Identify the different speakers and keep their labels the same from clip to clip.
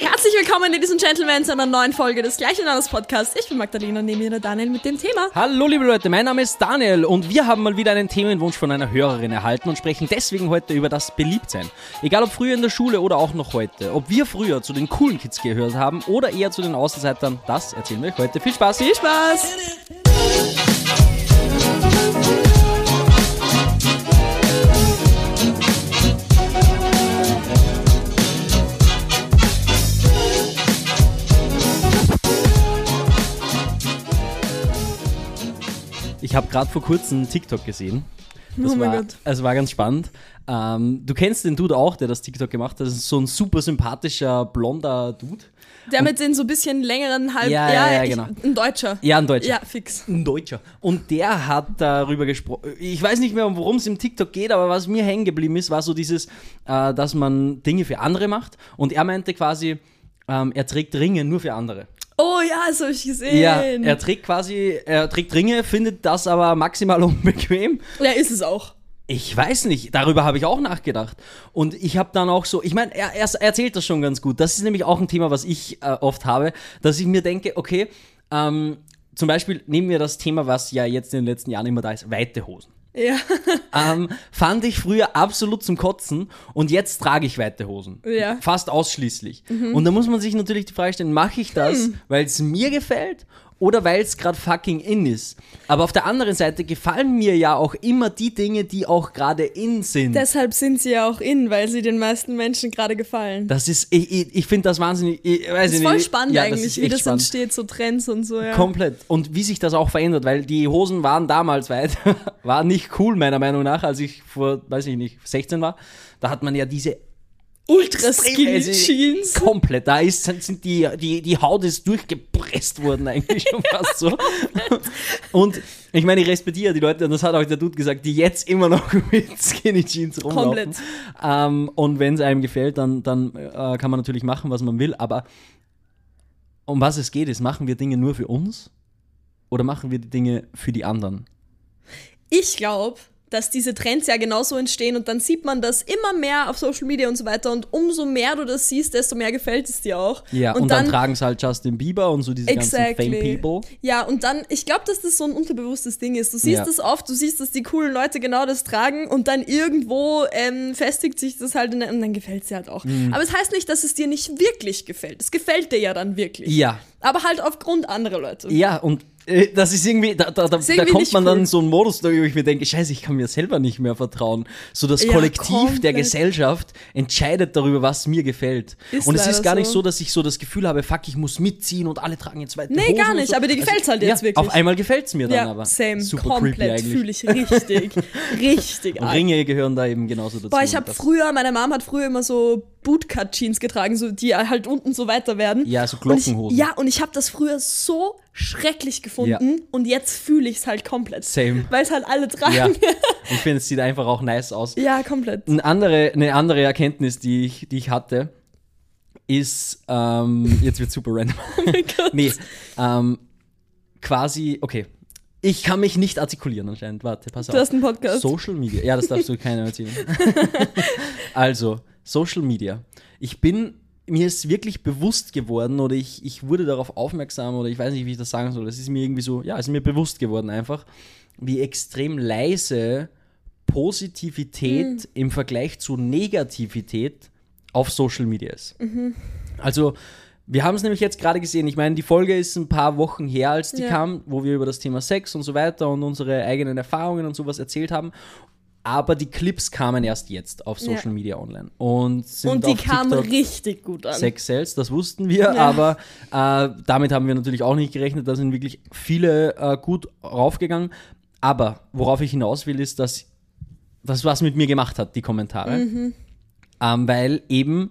Speaker 1: Herzlich willkommen, Ladies and Gentlemen, zu einer neuen Folge des Gleichen Namens Podcasts. Ich bin Magdalena und nehme mir der Daniel mit dem Thema.
Speaker 2: Hallo liebe Leute, mein Name ist Daniel und wir haben mal wieder einen Themenwunsch von einer Hörerin erhalten und sprechen deswegen heute über das Beliebtsein. Egal ob früher in der Schule oder auch noch heute. Ob wir früher zu den coolen Kids gehört haben oder eher zu den Außenseitern, das erzählen wir euch heute. Viel Spaß!
Speaker 1: Viel Spaß!
Speaker 2: Ich habe gerade vor kurzem einen TikTok gesehen. Das
Speaker 1: Oh mein
Speaker 2: war,
Speaker 1: Gott.
Speaker 2: Es war ganz spannend. Ähm, du kennst den Dude auch, der das TikTok gemacht hat. Das ist so ein super sympathischer, blonder Dude.
Speaker 1: Der mit den so ein bisschen längeren halb...
Speaker 2: Ja, ja, ja,
Speaker 1: ich-
Speaker 2: genau.
Speaker 1: Ein Deutscher.
Speaker 2: Ja, ein Deutscher.
Speaker 1: Ja, fix.
Speaker 2: Ein Deutscher. Und der hat darüber gesprochen. Ich weiß nicht mehr, worum es im TikTok geht, aber was mir hängen geblieben ist, war so dieses, äh, dass man Dinge für andere macht. Und er meinte quasi, ähm, er trägt Ringe nur für andere.
Speaker 1: Oh ja, das habe ich gesehen.
Speaker 2: Ja, er trägt quasi, er trägt Ringe, findet das aber maximal unbequem.
Speaker 1: ja, ist es auch.
Speaker 2: Ich weiß nicht, darüber habe ich auch nachgedacht. Und ich habe dann auch so, ich meine, er, er erzählt das schon ganz gut. Das ist nämlich auch ein Thema, was ich äh, oft habe, dass ich mir denke, okay, ähm, zum Beispiel nehmen wir das Thema, was ja jetzt in den letzten Jahren immer da ist, weite Hosen.
Speaker 1: Ja.
Speaker 2: Ähm, fand ich früher absolut zum Kotzen und jetzt trage ich weite Hosen.
Speaker 1: Ja.
Speaker 2: Fast ausschließlich. Und da muss man sich natürlich die Frage stellen, mache ich das, weil es mir gefällt oder weil es gerade fucking in ist? Aber auf der anderen Seite gefallen mir ja auch immer die Dinge, die auch gerade in sind.
Speaker 1: Deshalb sind sie ja auch in, weil sie den meisten Menschen gerade gefallen.
Speaker 2: das ist, ich, ich, ich finde das wahnsinnig, ich weiß
Speaker 1: Das ist voll spannend
Speaker 2: ja,
Speaker 1: eigentlich, wie das
Speaker 2: spannend.
Speaker 1: entsteht, so Trends und so, ja.
Speaker 2: Komplett. Und wie sich das auch verändert, weil die Hosen waren damals weit, war nicht cool meiner Meinung nach, als ich vor, weiß ich nicht, 16 war. Da hat man ja diese
Speaker 1: Ultra skinny
Speaker 2: also
Speaker 1: Jeans.
Speaker 2: Komplett. Da ist, sind sind die, die, die Haut ist durchgepresst worden eigentlich schon fast so. Und ich meine, ich respektiere die Leute, und das hat auch der Dude gesagt, die jetzt immer noch mit Skinny Jeans rumlaufen.
Speaker 1: Komplett.
Speaker 2: Ähm, und wenn es einem gefällt, dann, dann äh, kann man natürlich machen, was man will. Aber um was es geht, ist, machen wir Dinge nur für uns oder machen wir die Dinge für die anderen?
Speaker 1: Ich glaube, dass diese Trends ja genauso entstehen und dann sieht man das immer mehr auf Social Media und so weiter und umso mehr du das siehst, desto mehr gefällt es dir auch.
Speaker 2: Ja, und, dann, tragen es halt Justin Bieber und so diese ganzen
Speaker 1: Exactly.
Speaker 2: Fame-People.
Speaker 1: Ja, und dann, ich glaube, dass das so ein unterbewusstes Ding ist. Du siehst
Speaker 2: Ja.
Speaker 1: es oft, du siehst, dass die coolen Leute genau das tragen und dann irgendwo ähm, festigt sich das halt in der, und dann gefällt es dir halt auch.
Speaker 2: Mhm.
Speaker 1: Aber es heißt nicht, dass es dir nicht wirklich gefällt. Es gefällt dir ja dann wirklich.
Speaker 2: Ja,
Speaker 1: Aber halt aufgrund anderer Leute.
Speaker 2: Ja, und das ist irgendwie, da, da, da,
Speaker 1: Ist
Speaker 2: da
Speaker 1: irgendwie
Speaker 2: kommt man dann
Speaker 1: cool.
Speaker 2: in so einen Modus, wo ich mir denke, scheiße, ich kann mir selber nicht mehr vertrauen. So das
Speaker 1: Ja,
Speaker 2: Kollektiv der
Speaker 1: komplett.
Speaker 2: Gesellschaft entscheidet darüber, was mir gefällt.
Speaker 1: Ist
Speaker 2: und es ist gar nicht
Speaker 1: so.
Speaker 2: so, dass ich so das Gefühl habe, fuck, ich muss mitziehen und alle tragen jetzt weite
Speaker 1: Nee,
Speaker 2: Hosen
Speaker 1: gar nicht,
Speaker 2: so. Also,
Speaker 1: aber dir gefällt's halt jetzt
Speaker 2: ja,
Speaker 1: wirklich.
Speaker 2: Auf einmal gefällt es mir dann
Speaker 1: Ja,
Speaker 2: aber.
Speaker 1: same,
Speaker 2: Super
Speaker 1: komplett, fühle ich richtig, richtig.
Speaker 2: Ringe gehören da eben genauso dazu.
Speaker 1: Boah, ich habe früher, meine Mom hat früher immer so Bootcut-Jeans getragen, so die halt unten so weiter werden.
Speaker 2: Ja, so
Speaker 1: Und ich,
Speaker 2: Glockenhosen.
Speaker 1: ja, und ich habe das früher so schrecklich gefunden und jetzt fühle ich es halt komplett.
Speaker 2: Same.
Speaker 1: Weil es halt alle tragen.
Speaker 2: Ja,
Speaker 1: Ja,
Speaker 2: ich finde, es sieht einfach auch nice aus.
Speaker 1: komplett.
Speaker 2: Eine andere, eine andere Erkenntnis, die ich, die ich hatte, ist, ähm, jetzt wird super random.
Speaker 1: Oh mein Gott.
Speaker 2: nee, ähm, quasi, okay. Ich kann mich nicht artikulieren anscheinend. Warte, pass
Speaker 1: Du
Speaker 2: auf.
Speaker 1: hast einen Podcast.
Speaker 2: Social Media. Ja, das darfst du keiner erzählen. also, Social Media. Ich bin, mir ist wirklich bewusst geworden oder ich, ich wurde darauf aufmerksam oder ich weiß nicht, wie ich das sagen soll. Es ist mir irgendwie so, ja, es ist mir bewusst geworden einfach, wie extrem leise Positivität im Vergleich zu Negativität auf Social Media ist. Also, wir haben es nämlich jetzt gerade gesehen. Ich meine, die Folge ist ein paar Wochen her, als die
Speaker 1: Ja.
Speaker 2: kam, wo wir über das Thema Sex und so weiter und unsere eigenen Erfahrungen und sowas erzählt haben. Aber die Clips kamen erst jetzt auf Social
Speaker 1: Ja.
Speaker 2: Media online. Und, sind
Speaker 1: Und die kamen
Speaker 2: TikTok
Speaker 1: richtig gut an.
Speaker 2: Sex Sales, das wussten wir,
Speaker 1: Ja.
Speaker 2: aber äh, damit haben wir natürlich auch nicht gerechnet. Da sind wirklich viele äh, gut raufgegangen. Aber worauf ich hinaus will, ist, dass das was mit mir gemacht hat, die Kommentare.
Speaker 1: Mhm.
Speaker 2: Ähm, weil eben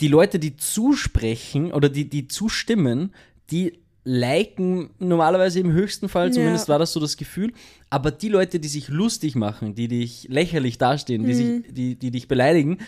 Speaker 2: die Leute, die zusprechen oder die, die zustimmen, die liken normalerweise im höchsten Fall, zumindest
Speaker 1: Ja.
Speaker 2: war das so das Gefühl. Aber die Leute, die sich lustig machen, die dich lächerlich dastehen, die,
Speaker 1: Mhm.
Speaker 2: sich, die, die dich beleidigen,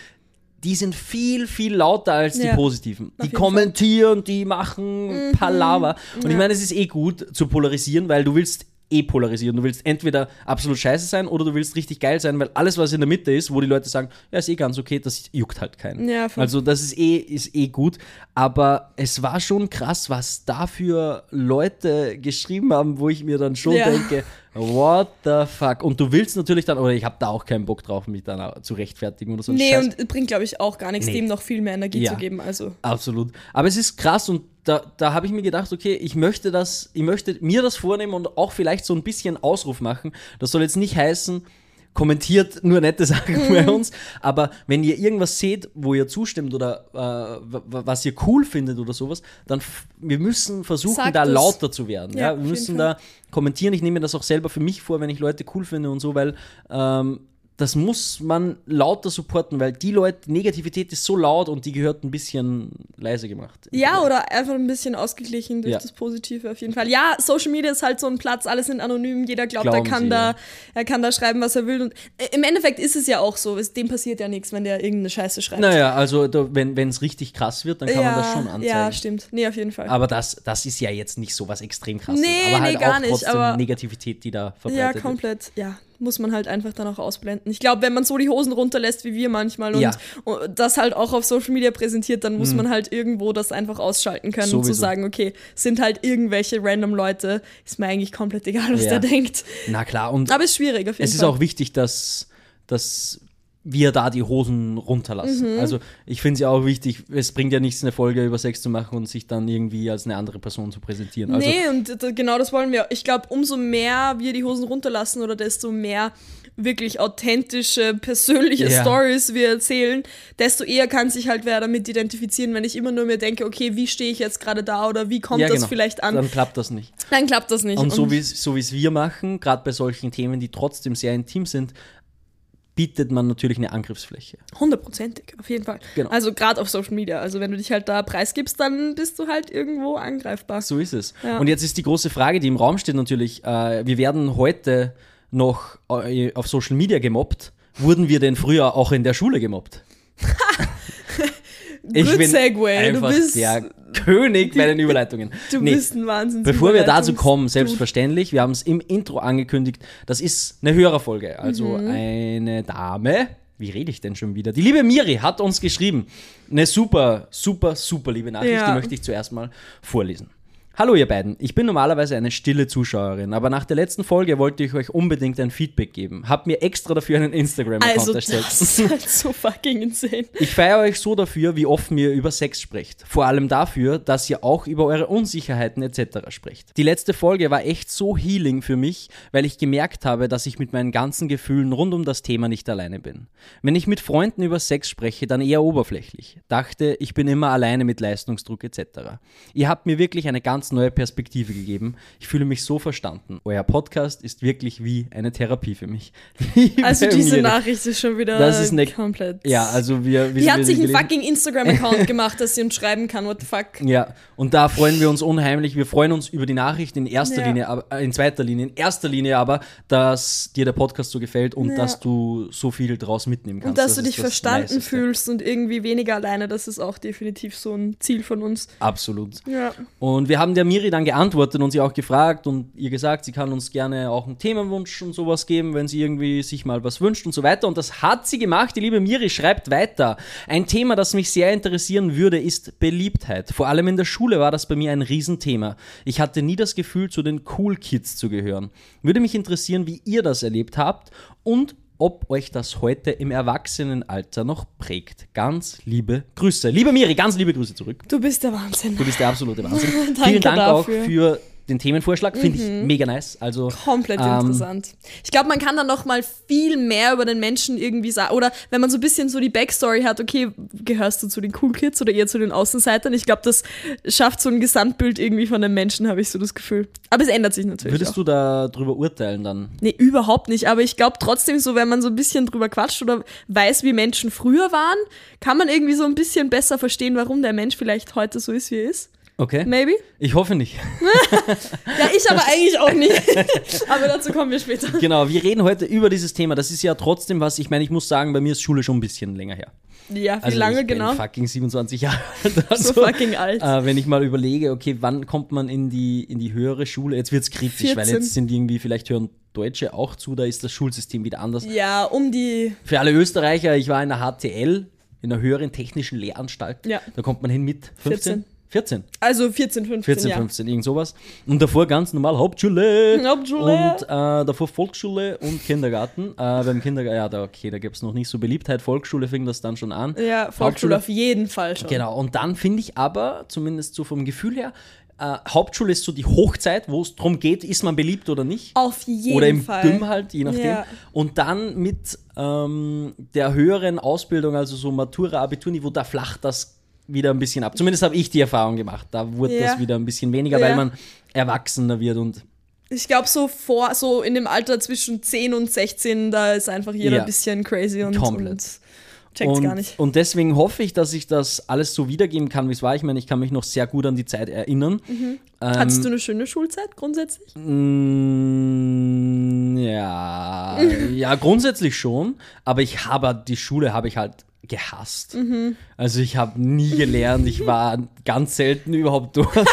Speaker 2: die sind viel, viel lauter als die
Speaker 1: Ja.
Speaker 2: Positiven. Die
Speaker 1: jeden
Speaker 2: kommentieren, die machen Palaver. Und ich
Speaker 1: Ja.
Speaker 2: meine, es ist eh gut zu polarisieren, weil du willst eh polarisieren. Du willst entweder absolut scheiße sein oder du willst richtig geil sein, weil alles, was in der Mitte ist, wo die Leute sagen, ja, ist eh ganz okay, das juckt halt keinen.
Speaker 1: Ja,
Speaker 2: also das ist eh, ist eh gut. Aber es war schon krass, was dafür Leute geschrieben haben, wo ich mir dann schon
Speaker 1: Ja.
Speaker 2: denke, what the fuck? Und du willst natürlich dann, oder ich habe da auch keinen Bock drauf, mich dann zu rechtfertigen oder so.
Speaker 1: Nee,
Speaker 2: Scheiß.
Speaker 1: und bringt, glaube ich, auch gar nichts,
Speaker 2: Nee.
Speaker 1: dem noch viel mehr Energie
Speaker 2: Ja.
Speaker 1: zu geben. Also,
Speaker 2: Absolut. Aber es ist krass und da, da habe ich mir gedacht, okay, ich möchte das, ich möchte mir das vornehmen und auch vielleicht so ein bisschen Ausruf machen. Das soll jetzt nicht heißen, kommentiert nur nette Sachen bei uns, aber wenn ihr irgendwas seht, wo ihr zustimmt oder äh, was ihr cool findet oder sowas, dann wir müssen versuchen,
Speaker 1: Sagt
Speaker 2: da
Speaker 1: es.
Speaker 2: lauter zu werden.
Speaker 1: Ja,
Speaker 2: Ja, wir müssen da kommentieren. Ich nehme mir das auch selber für mich vor, wenn ich Leute cool finde und so, weil ähm, das muss man lauter supporten, weil die Leute, Negativität ist so laut und die gehört ein bisschen leise gemacht.
Speaker 1: ja, oder einfach ein bisschen ausgeglichen durch
Speaker 2: Ja.
Speaker 1: das Positive auf jeden Fall. Ja, Social Media ist halt so ein Platz, alle sind anonym, jeder glaubt, er kann
Speaker 2: sie,
Speaker 1: da,
Speaker 2: ja.
Speaker 1: er kann da schreiben, was er will. Und äh, im Endeffekt ist es ja auch so, es, dem passiert ja nichts, wenn der irgendeine Scheiße schreibt.
Speaker 2: Naja, also da, wenn es richtig krass wird, dann kann
Speaker 1: ja,
Speaker 2: man das schon anzeigen.
Speaker 1: Ja, stimmt. Nee, auf jeden Fall.
Speaker 2: aber das, das ist ja jetzt nicht so was extrem krasses.
Speaker 1: Nee,
Speaker 2: aber halt
Speaker 1: nee, gar
Speaker 2: auch
Speaker 1: nicht, aber-
Speaker 2: Negativität, die da
Speaker 1: ja,
Speaker 2: verbreitet wird.
Speaker 1: komplett. Ja, muss man halt einfach dann auch ausblenden. Ich glaube, wenn man so die Hosen runterlässt wie wir manchmal und,
Speaker 2: Ja. Mhm.
Speaker 1: und das halt auch auf Social Media präsentiert, dann muss man halt irgendwo das einfach ausschalten können und zu
Speaker 2: Sowieso.
Speaker 1: sagen, okay, sind halt irgendwelche random Leute, ist mir eigentlich komplett egal, was
Speaker 2: Ja.
Speaker 1: der denkt.
Speaker 2: Na klar, und
Speaker 1: Aber ist schwierig auf jeden
Speaker 2: es ist
Speaker 1: Fall.
Speaker 2: auch wichtig, dass, dass wir da die Hosen runterlassen.
Speaker 1: Mhm.
Speaker 2: Also ich finde es ja auch wichtig, es bringt ja nichts, eine Folge über Sex zu machen und sich dann irgendwie als eine andere Person zu präsentieren. Also
Speaker 1: nee, und genau das wollen wir. Ich glaube, umso mehr wir die Hosen runterlassen oder desto mehr wirklich authentische, persönliche
Speaker 2: Ja.
Speaker 1: Stories wir erzählen, desto eher kann sich halt wer damit identifizieren, wenn ich immer nur mir denke, okay, wie stehe ich jetzt gerade da oder wie kommt
Speaker 2: ja,
Speaker 1: das
Speaker 2: genau.
Speaker 1: vielleicht an,
Speaker 2: Dann klappt das nicht.
Speaker 1: dann klappt das nicht.
Speaker 2: Und so wie es so wie's wir machen, gerade bei solchen Themen, die trotzdem sehr intim sind, bietet man natürlich eine Angriffsfläche.
Speaker 1: Hundertprozentig, auf jeden Fall.
Speaker 2: Genau.
Speaker 1: Also gerade auf Social Media. Also wenn du dich halt da preisgibst, dann bist du halt irgendwo angreifbar.
Speaker 2: So ist es.
Speaker 1: Ja.
Speaker 2: Und jetzt ist die große Frage, die im Raum steht natürlich, äh, wir werden heute noch äh, auf Social Media gemobbt. Wurden wir denn früher auch in der Schule gemobbt?
Speaker 1: Good Segway. Du
Speaker 2: einfach
Speaker 1: bist,
Speaker 2: der König bei den Überleitungen.
Speaker 1: du
Speaker 2: Nee,
Speaker 1: bist ein Wahnsinn.
Speaker 2: Bevor wir dazu kommen, selbstverständlich, wir haben es im Intro angekündigt, das ist eine Hörerfolge. Also
Speaker 1: Mhm.
Speaker 2: eine Dame, wie rede ich denn schon wieder? Die liebe Miri hat uns geschrieben. Eine super, super, super liebe Nachricht,
Speaker 1: Ja.
Speaker 2: die möchte ich zuerst mal vorlesen. Hallo ihr beiden, ich bin normalerweise eine stille Zuschauerin, aber nach der letzten Folge wollte ich euch unbedingt ein Feedback geben. Hab mir extra dafür einen Instagram-Account
Speaker 1: Also
Speaker 2: erstellt.
Speaker 1: das ist halt so fucking insane.
Speaker 2: Ich feiere euch so dafür, wie offen ihr über Sex sprecht. Vor allem dafür, dass ihr auch über eure Unsicherheiten etc. sprecht. Die letzte Folge war echt so healing für mich, weil ich gemerkt habe, dass ich mit meinen ganzen Gefühlen rund um das Thema nicht alleine bin. Wenn ich mit Freunden über Sex spreche, dann eher oberflächlich. Dachte, ich bin immer alleine mit Leistungsdruck etc. Ihr habt mir wirklich eine ganz neue Perspektive gegeben. Ich fühle mich so verstanden. Euer Podcast ist wirklich wie eine Therapie für mich.
Speaker 1: Also diese. Nachricht ist schon wieder
Speaker 2: Das ist eine-
Speaker 1: komplett.
Speaker 2: Ja, also wir, wir
Speaker 1: Die hat sich einen fucking Instagram-Account gemacht, dass sie uns schreiben kann. What the fuck?
Speaker 2: Ja, und da freuen wir uns unheimlich. Wir freuen uns über die Nachricht in erster
Speaker 1: Ja.
Speaker 2: Linie, aber äh, in zweiter Linie, in erster Linie aber, dass dir der Podcast so gefällt und
Speaker 1: Ja.
Speaker 2: dass du so viel draus mitnehmen kannst.
Speaker 1: Und dass
Speaker 2: Das
Speaker 1: du dich verstanden
Speaker 2: Niceste.
Speaker 1: fühlst und irgendwie weniger alleine, das ist auch definitiv so ein Ziel von uns.
Speaker 2: Absolut.
Speaker 1: Ja.
Speaker 2: Und wir haben der Miri dann geantwortet und sie auch gefragt und ihr gesagt, sie kann uns gerne auch einen Themenwunsch und sowas geben, wenn sie irgendwie sich mal was wünscht und so weiter. Und das hat sie gemacht. Die liebe Miri schreibt weiter. Ein Thema, das mich sehr interessieren würde, ist Beliebtheit. Vor allem in der Schule war das bei mir ein Riesenthema. Ich hatte nie das Gefühl, zu den Cool Kids zu gehören. Würde mich interessieren, wie ihr das erlebt habt und ob euch das heute im Erwachsenenalter noch prägt. Ganz liebe Grüße. Liebe Miri, ganz liebe Grüße zurück.
Speaker 1: Du bist der Wahnsinn.
Speaker 2: Du bist der absolute Wahnsinn. Vielen Dank
Speaker 1: dafür.
Speaker 2: Auch für den Themenvorschlag. Finde ich mega nice. Also,
Speaker 1: Komplett
Speaker 2: ähm,
Speaker 1: interessant. Ich glaube, man kann dann noch mal viel mehr über den Menschen irgendwie sagen. Oder wenn man so ein bisschen so die Backstory hat, okay, gehörst du zu den Cool Kids oder eher zu den Außenseitern? Ich glaube, das schafft so ein Gesamtbild irgendwie von den Menschen, habe ich so das Gefühl. Aber es ändert sich natürlich.
Speaker 2: Würdest
Speaker 1: auch.
Speaker 2: du da drüber urteilen dann?
Speaker 1: Nee, überhaupt nicht. Aber ich glaube trotzdem so, wenn man so ein bisschen drüber quatscht oder weiß, wie Menschen früher waren, kann man irgendwie so ein bisschen besser verstehen, warum der Mensch vielleicht heute so ist, wie er ist.
Speaker 2: Okay.
Speaker 1: Maybe?
Speaker 2: Ich hoffe nicht.
Speaker 1: Ja, ich aber eigentlich auch nicht. aber dazu kommen wir später.
Speaker 2: genau, wir reden heute über dieses Thema. Das ist ja trotzdem was, ich meine, ich muss sagen, bei mir ist Schule schon ein bisschen länger her.
Speaker 1: Ja, wie
Speaker 2: Also
Speaker 1: lange
Speaker 2: ich bin
Speaker 1: genau?
Speaker 2: fucking 27 Jahre alt. Also,
Speaker 1: So fucking alt.
Speaker 2: Äh, wenn ich mal überlege, okay, wann kommt man in die, in die höhere Schule? Jetzt wird es kritisch, weil
Speaker 1: 14.
Speaker 2: jetzt sind irgendwie, vielleicht hören Deutsche auch zu, da ist das Schulsystem wieder anders.
Speaker 1: Ja, um die.
Speaker 2: Für alle Österreicher, ich war in der HTL, in der höheren technischen Lehranstalt.
Speaker 1: Ja.
Speaker 2: Da kommt man hin mit 15? 14.
Speaker 1: Also 14, 15,
Speaker 2: 14,
Speaker 1: ja.
Speaker 2: 15, irgend sowas. Und davor ganz normal Hauptschule.
Speaker 1: Hauptschule.
Speaker 2: Und äh, davor Volksschule und Kindergarten. Äh, beim Kindergarten, ja, da, okay, da gibt es noch nicht so Beliebtheit. Volksschule fing das dann schon an.
Speaker 1: Ja, Volksschule auf jeden Fall schon.
Speaker 2: Genau, und dann finde ich aber, zumindest so vom Gefühl her, äh, Hauptschule ist so die Hochzeit, wo es darum geht, ist man beliebt oder nicht.
Speaker 1: Auf jeden
Speaker 2: oder im
Speaker 1: Fall.
Speaker 2: Gym halt, je nachdem.
Speaker 1: Ja.
Speaker 2: Und dann mit ähm, der höheren Ausbildung, also so Matura, Abiturniveau, da flacht das wieder ein bisschen ab. Zumindest habe ich die Erfahrung gemacht. Da wurde
Speaker 1: Ja.
Speaker 2: das wieder ein bisschen weniger,
Speaker 1: Ja.
Speaker 2: weil man erwachsener wird und
Speaker 1: Ich glaube, so vor, so in dem Alter zwischen 10 und 16, da ist einfach jeder
Speaker 2: Ja.
Speaker 1: ein bisschen crazy und,
Speaker 2: Komplett.
Speaker 1: und checkt's
Speaker 2: und,
Speaker 1: gar nicht.
Speaker 2: und deswegen hoffe ich, dass ich das alles so wiedergeben kann, wie es war. Ich meine, ich kann mich noch sehr gut an die Zeit erinnern. Ähm,
Speaker 1: Hattest du eine schöne Schulzeit grundsätzlich?
Speaker 2: Mm, ja, ja, grundsätzlich schon, aber ich habe die Schule habe ich halt gehasst.
Speaker 1: Mhm.
Speaker 2: Also ich habe nie gelernt, ich war ganz selten überhaupt dort.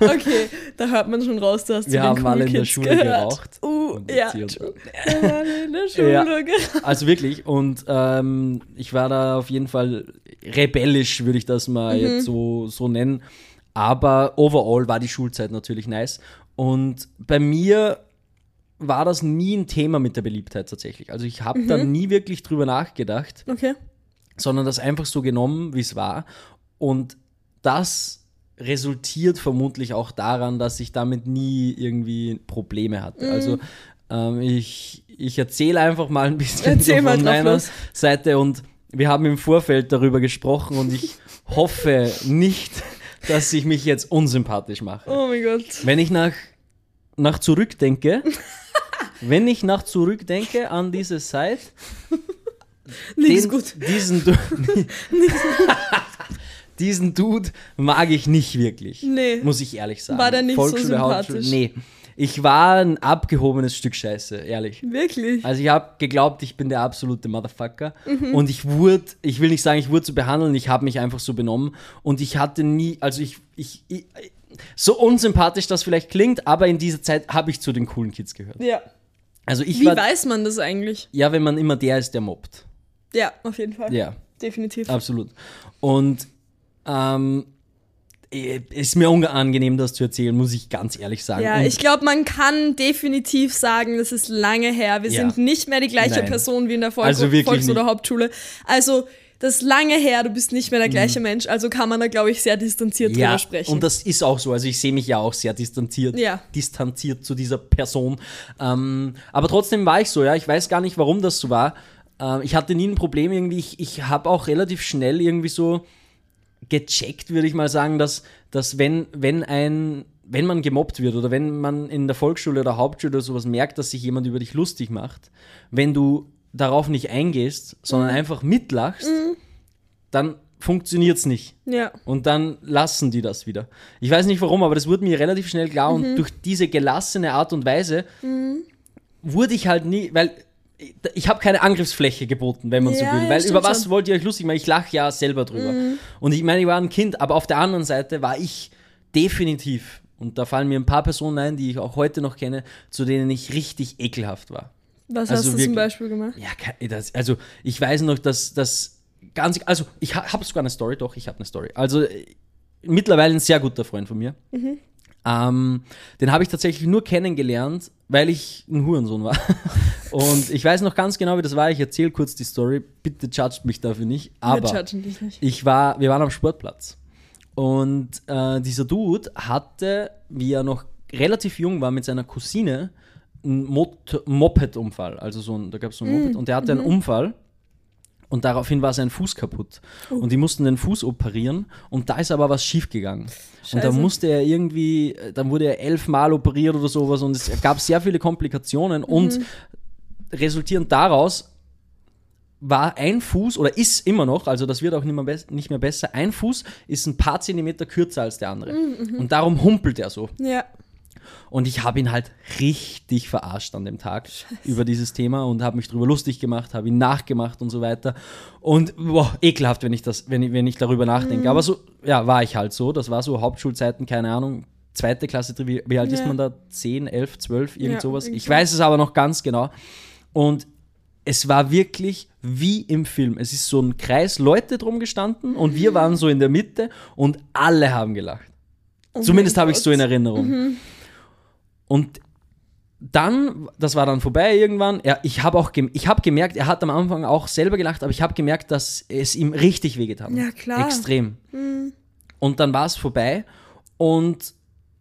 Speaker 1: Okay, da hört man schon raus, du hast zu
Speaker 2: Wir haben alle in der
Speaker 1: Kids
Speaker 2: Schule
Speaker 1: gehört.
Speaker 2: geraucht.
Speaker 1: Uh, ja. Wir waren in der Schule
Speaker 2: Ja.
Speaker 1: geraucht.
Speaker 2: Also wirklich und ähm, ich war da auf jeden Fall rebellisch, würde ich das mal jetzt so, so nennen. Aber overall war die Schulzeit natürlich nice. Und bei mir war das nie ein Thema mit der Beliebtheit tatsächlich. Also ich habe da nie wirklich drüber nachgedacht.
Speaker 1: Okay.
Speaker 2: sondern das einfach so genommen, wie es war. Und das resultiert vermutlich auch daran, dass ich damit nie irgendwie Probleme hatte. Also ähm, ich, ich erzähle einfach mal ein bisschen
Speaker 1: Erzähl
Speaker 2: von meiner. Seite und wir haben im Vorfeld darüber gesprochen und ich hoffe nicht, dass ich mich jetzt unsympathisch mache.
Speaker 1: Oh mein Gott.
Speaker 2: Wenn ich nach, nach zurückdenke, wenn ich nach zurückdenke an diese Zeit, den,
Speaker 1: gut.
Speaker 2: Diesen, Du- diesen Dude mag ich nicht wirklich.
Speaker 1: Nee.
Speaker 2: Muss ich ehrlich sagen.
Speaker 1: War der nicht so
Speaker 2: Volksschule,
Speaker 1: sympathisch?
Speaker 2: Hauptschule, Nee. Ich war ein abgehobenes Stück Scheiße, ehrlich.
Speaker 1: Wirklich?
Speaker 2: Also ich habe geglaubt, ich bin der absolute Motherfucker.
Speaker 1: Mhm.
Speaker 2: Und ich wurde, ich will nicht sagen, ich wurde zu behandeln, ich habe mich einfach so benommen. Und ich hatte nie, also ich, ich, ich so unsympathisch das vielleicht klingt, aber in dieser Zeit habe ich zu den coolen Kids gehört.
Speaker 1: Ja.
Speaker 2: Also ich
Speaker 1: Wie
Speaker 2: war,
Speaker 1: weiß man das eigentlich?
Speaker 2: ja, wenn man immer der ist, der mobbt.
Speaker 1: Ja, auf jeden Fall.
Speaker 2: Ja.
Speaker 1: Definitiv.
Speaker 2: Absolut. Und ähm, eh, ist mir unangenehm, das zu erzählen, muss ich ganz ehrlich sagen.
Speaker 1: Ja,
Speaker 2: Und
Speaker 1: ich glaube, man kann definitiv sagen, das ist lange her. Wir
Speaker 2: Ja.
Speaker 1: sind nicht mehr die gleiche
Speaker 2: Nein.
Speaker 1: Person wie in der Volk
Speaker 2: Also wirklich
Speaker 1: Volks- oder. Hauptschule. Also, das ist lange her, du bist nicht mehr der gleiche Mensch. Also kann man da, glaube ich, sehr distanziert
Speaker 2: Mhm. ja,
Speaker 1: drüber sprechen.
Speaker 2: und das ist auch so. Also ich sehe mich ja auch sehr distanziert,
Speaker 1: Ja.
Speaker 2: distanziert zu dieser Person. Ähm, aber trotzdem war ich so, ja. Ich weiß gar nicht, warum das so war. Ähm, ich hatte nie ein Problem irgendwie. Ich, ich habe auch relativ schnell irgendwie so gecheckt, würde ich mal sagen, dass, dass wenn, wenn ein wenn man gemobbt wird oder wenn man in der Volksschule oder Hauptschule oder sowas merkt, dass sich jemand über dich lustig macht, wenn du darauf nicht eingehst, sondern
Speaker 1: Mhm.
Speaker 2: einfach mitlachst, dann funktioniert es nicht.
Speaker 1: ja.
Speaker 2: Und dann lassen die das wieder. Ich weiß nicht warum, aber das wurde mir relativ schnell klar
Speaker 1: Mhm.
Speaker 2: und durch diese gelassene Art und Weise wurde ich halt nie, weil ich habe keine Angriffsfläche geboten, wenn man so
Speaker 1: Ja,
Speaker 2: will.
Speaker 1: ja,
Speaker 2: Weil über was
Speaker 1: schon. Mhm.
Speaker 2: wollt ihr euch lustig machen? Ich lache ja selber drüber. Und ich meine, ich war ein Kind, aber auf der anderen Seite war ich definitiv, und da fallen mir ein paar Personen ein, die ich auch heute noch kenne, zu denen ich richtig ekelhaft war.
Speaker 1: Was
Speaker 2: Also
Speaker 1: hast du zum. Beispiel gemacht?
Speaker 2: Ja, das, also ich weiß noch, dass das ganz, also ich ha, habe sogar eine Story, doch, ich habe eine Story. Also äh, mittlerweile ein sehr guter Freund von mir. Ähm, den habe ich tatsächlich nur kennengelernt, weil ich ein Hurensohn war. Und ich weiß noch ganz genau, wie das war. Ich erzähle kurz die Story. Bitte judgt mich dafür nicht. Aber
Speaker 1: Wir dich nicht.
Speaker 2: ich war, wir waren am Sportplatz. Und äh, dieser Dude hatte, wie er noch relativ jung war, mit seiner Cousine einen Moped-Unfall. Also so ein, da gab es so einen Moped. Und der hatte einen Unfall. Und daraufhin war sein Fuß kaputt. Und die mussten den Fuß operieren. Und da ist aber was schiefgegangen. Und da musste er irgendwie, dann wurde er elfmal operiert oder sowas. Und es gab sehr viele Komplikationen. Und resultierend daraus war ein Fuß oder ist immer noch, also das wird auch nicht mehr, bess- nicht mehr besser, ein Fuß ist ein paar Zentimeter kürzer als der andere. Und darum humpelt er so.
Speaker 1: Ja.
Speaker 2: Und ich habe ihn halt richtig verarscht an dem Tag über dieses Thema und habe mich drüber lustig gemacht, habe ihn nachgemacht und so weiter. Und boah, ekelhaft, wenn ich das, wenn ich, wenn ich darüber nachdenke. Aber so, ja, war ich halt so. Das war so Hauptschulzeiten, keine Ahnung. Zweite Klasse, wie, wie alt ist
Speaker 1: Ja.
Speaker 2: man da? 10, 11, 12, irgend
Speaker 1: Ja,
Speaker 2: sowas. Ich weiß es aber noch ganz genau. Und es war wirklich wie im Film. Es ist so ein Kreis Leute drum gestanden und wir waren so in der Mitte und alle haben gelacht.
Speaker 1: Oh
Speaker 2: Zumindest habe ich so in
Speaker 1: Gott. Mhm.
Speaker 2: Und dann, das war dann vorbei irgendwann. Er, ich habe auch gem ich hab gemerkt, er hat am Anfang auch selber gelacht, aber ich habe gemerkt, dass es ihm richtig wehgetan hat.
Speaker 1: Ja, klar. Mhm.
Speaker 2: Extrem. Und dann war es vorbei und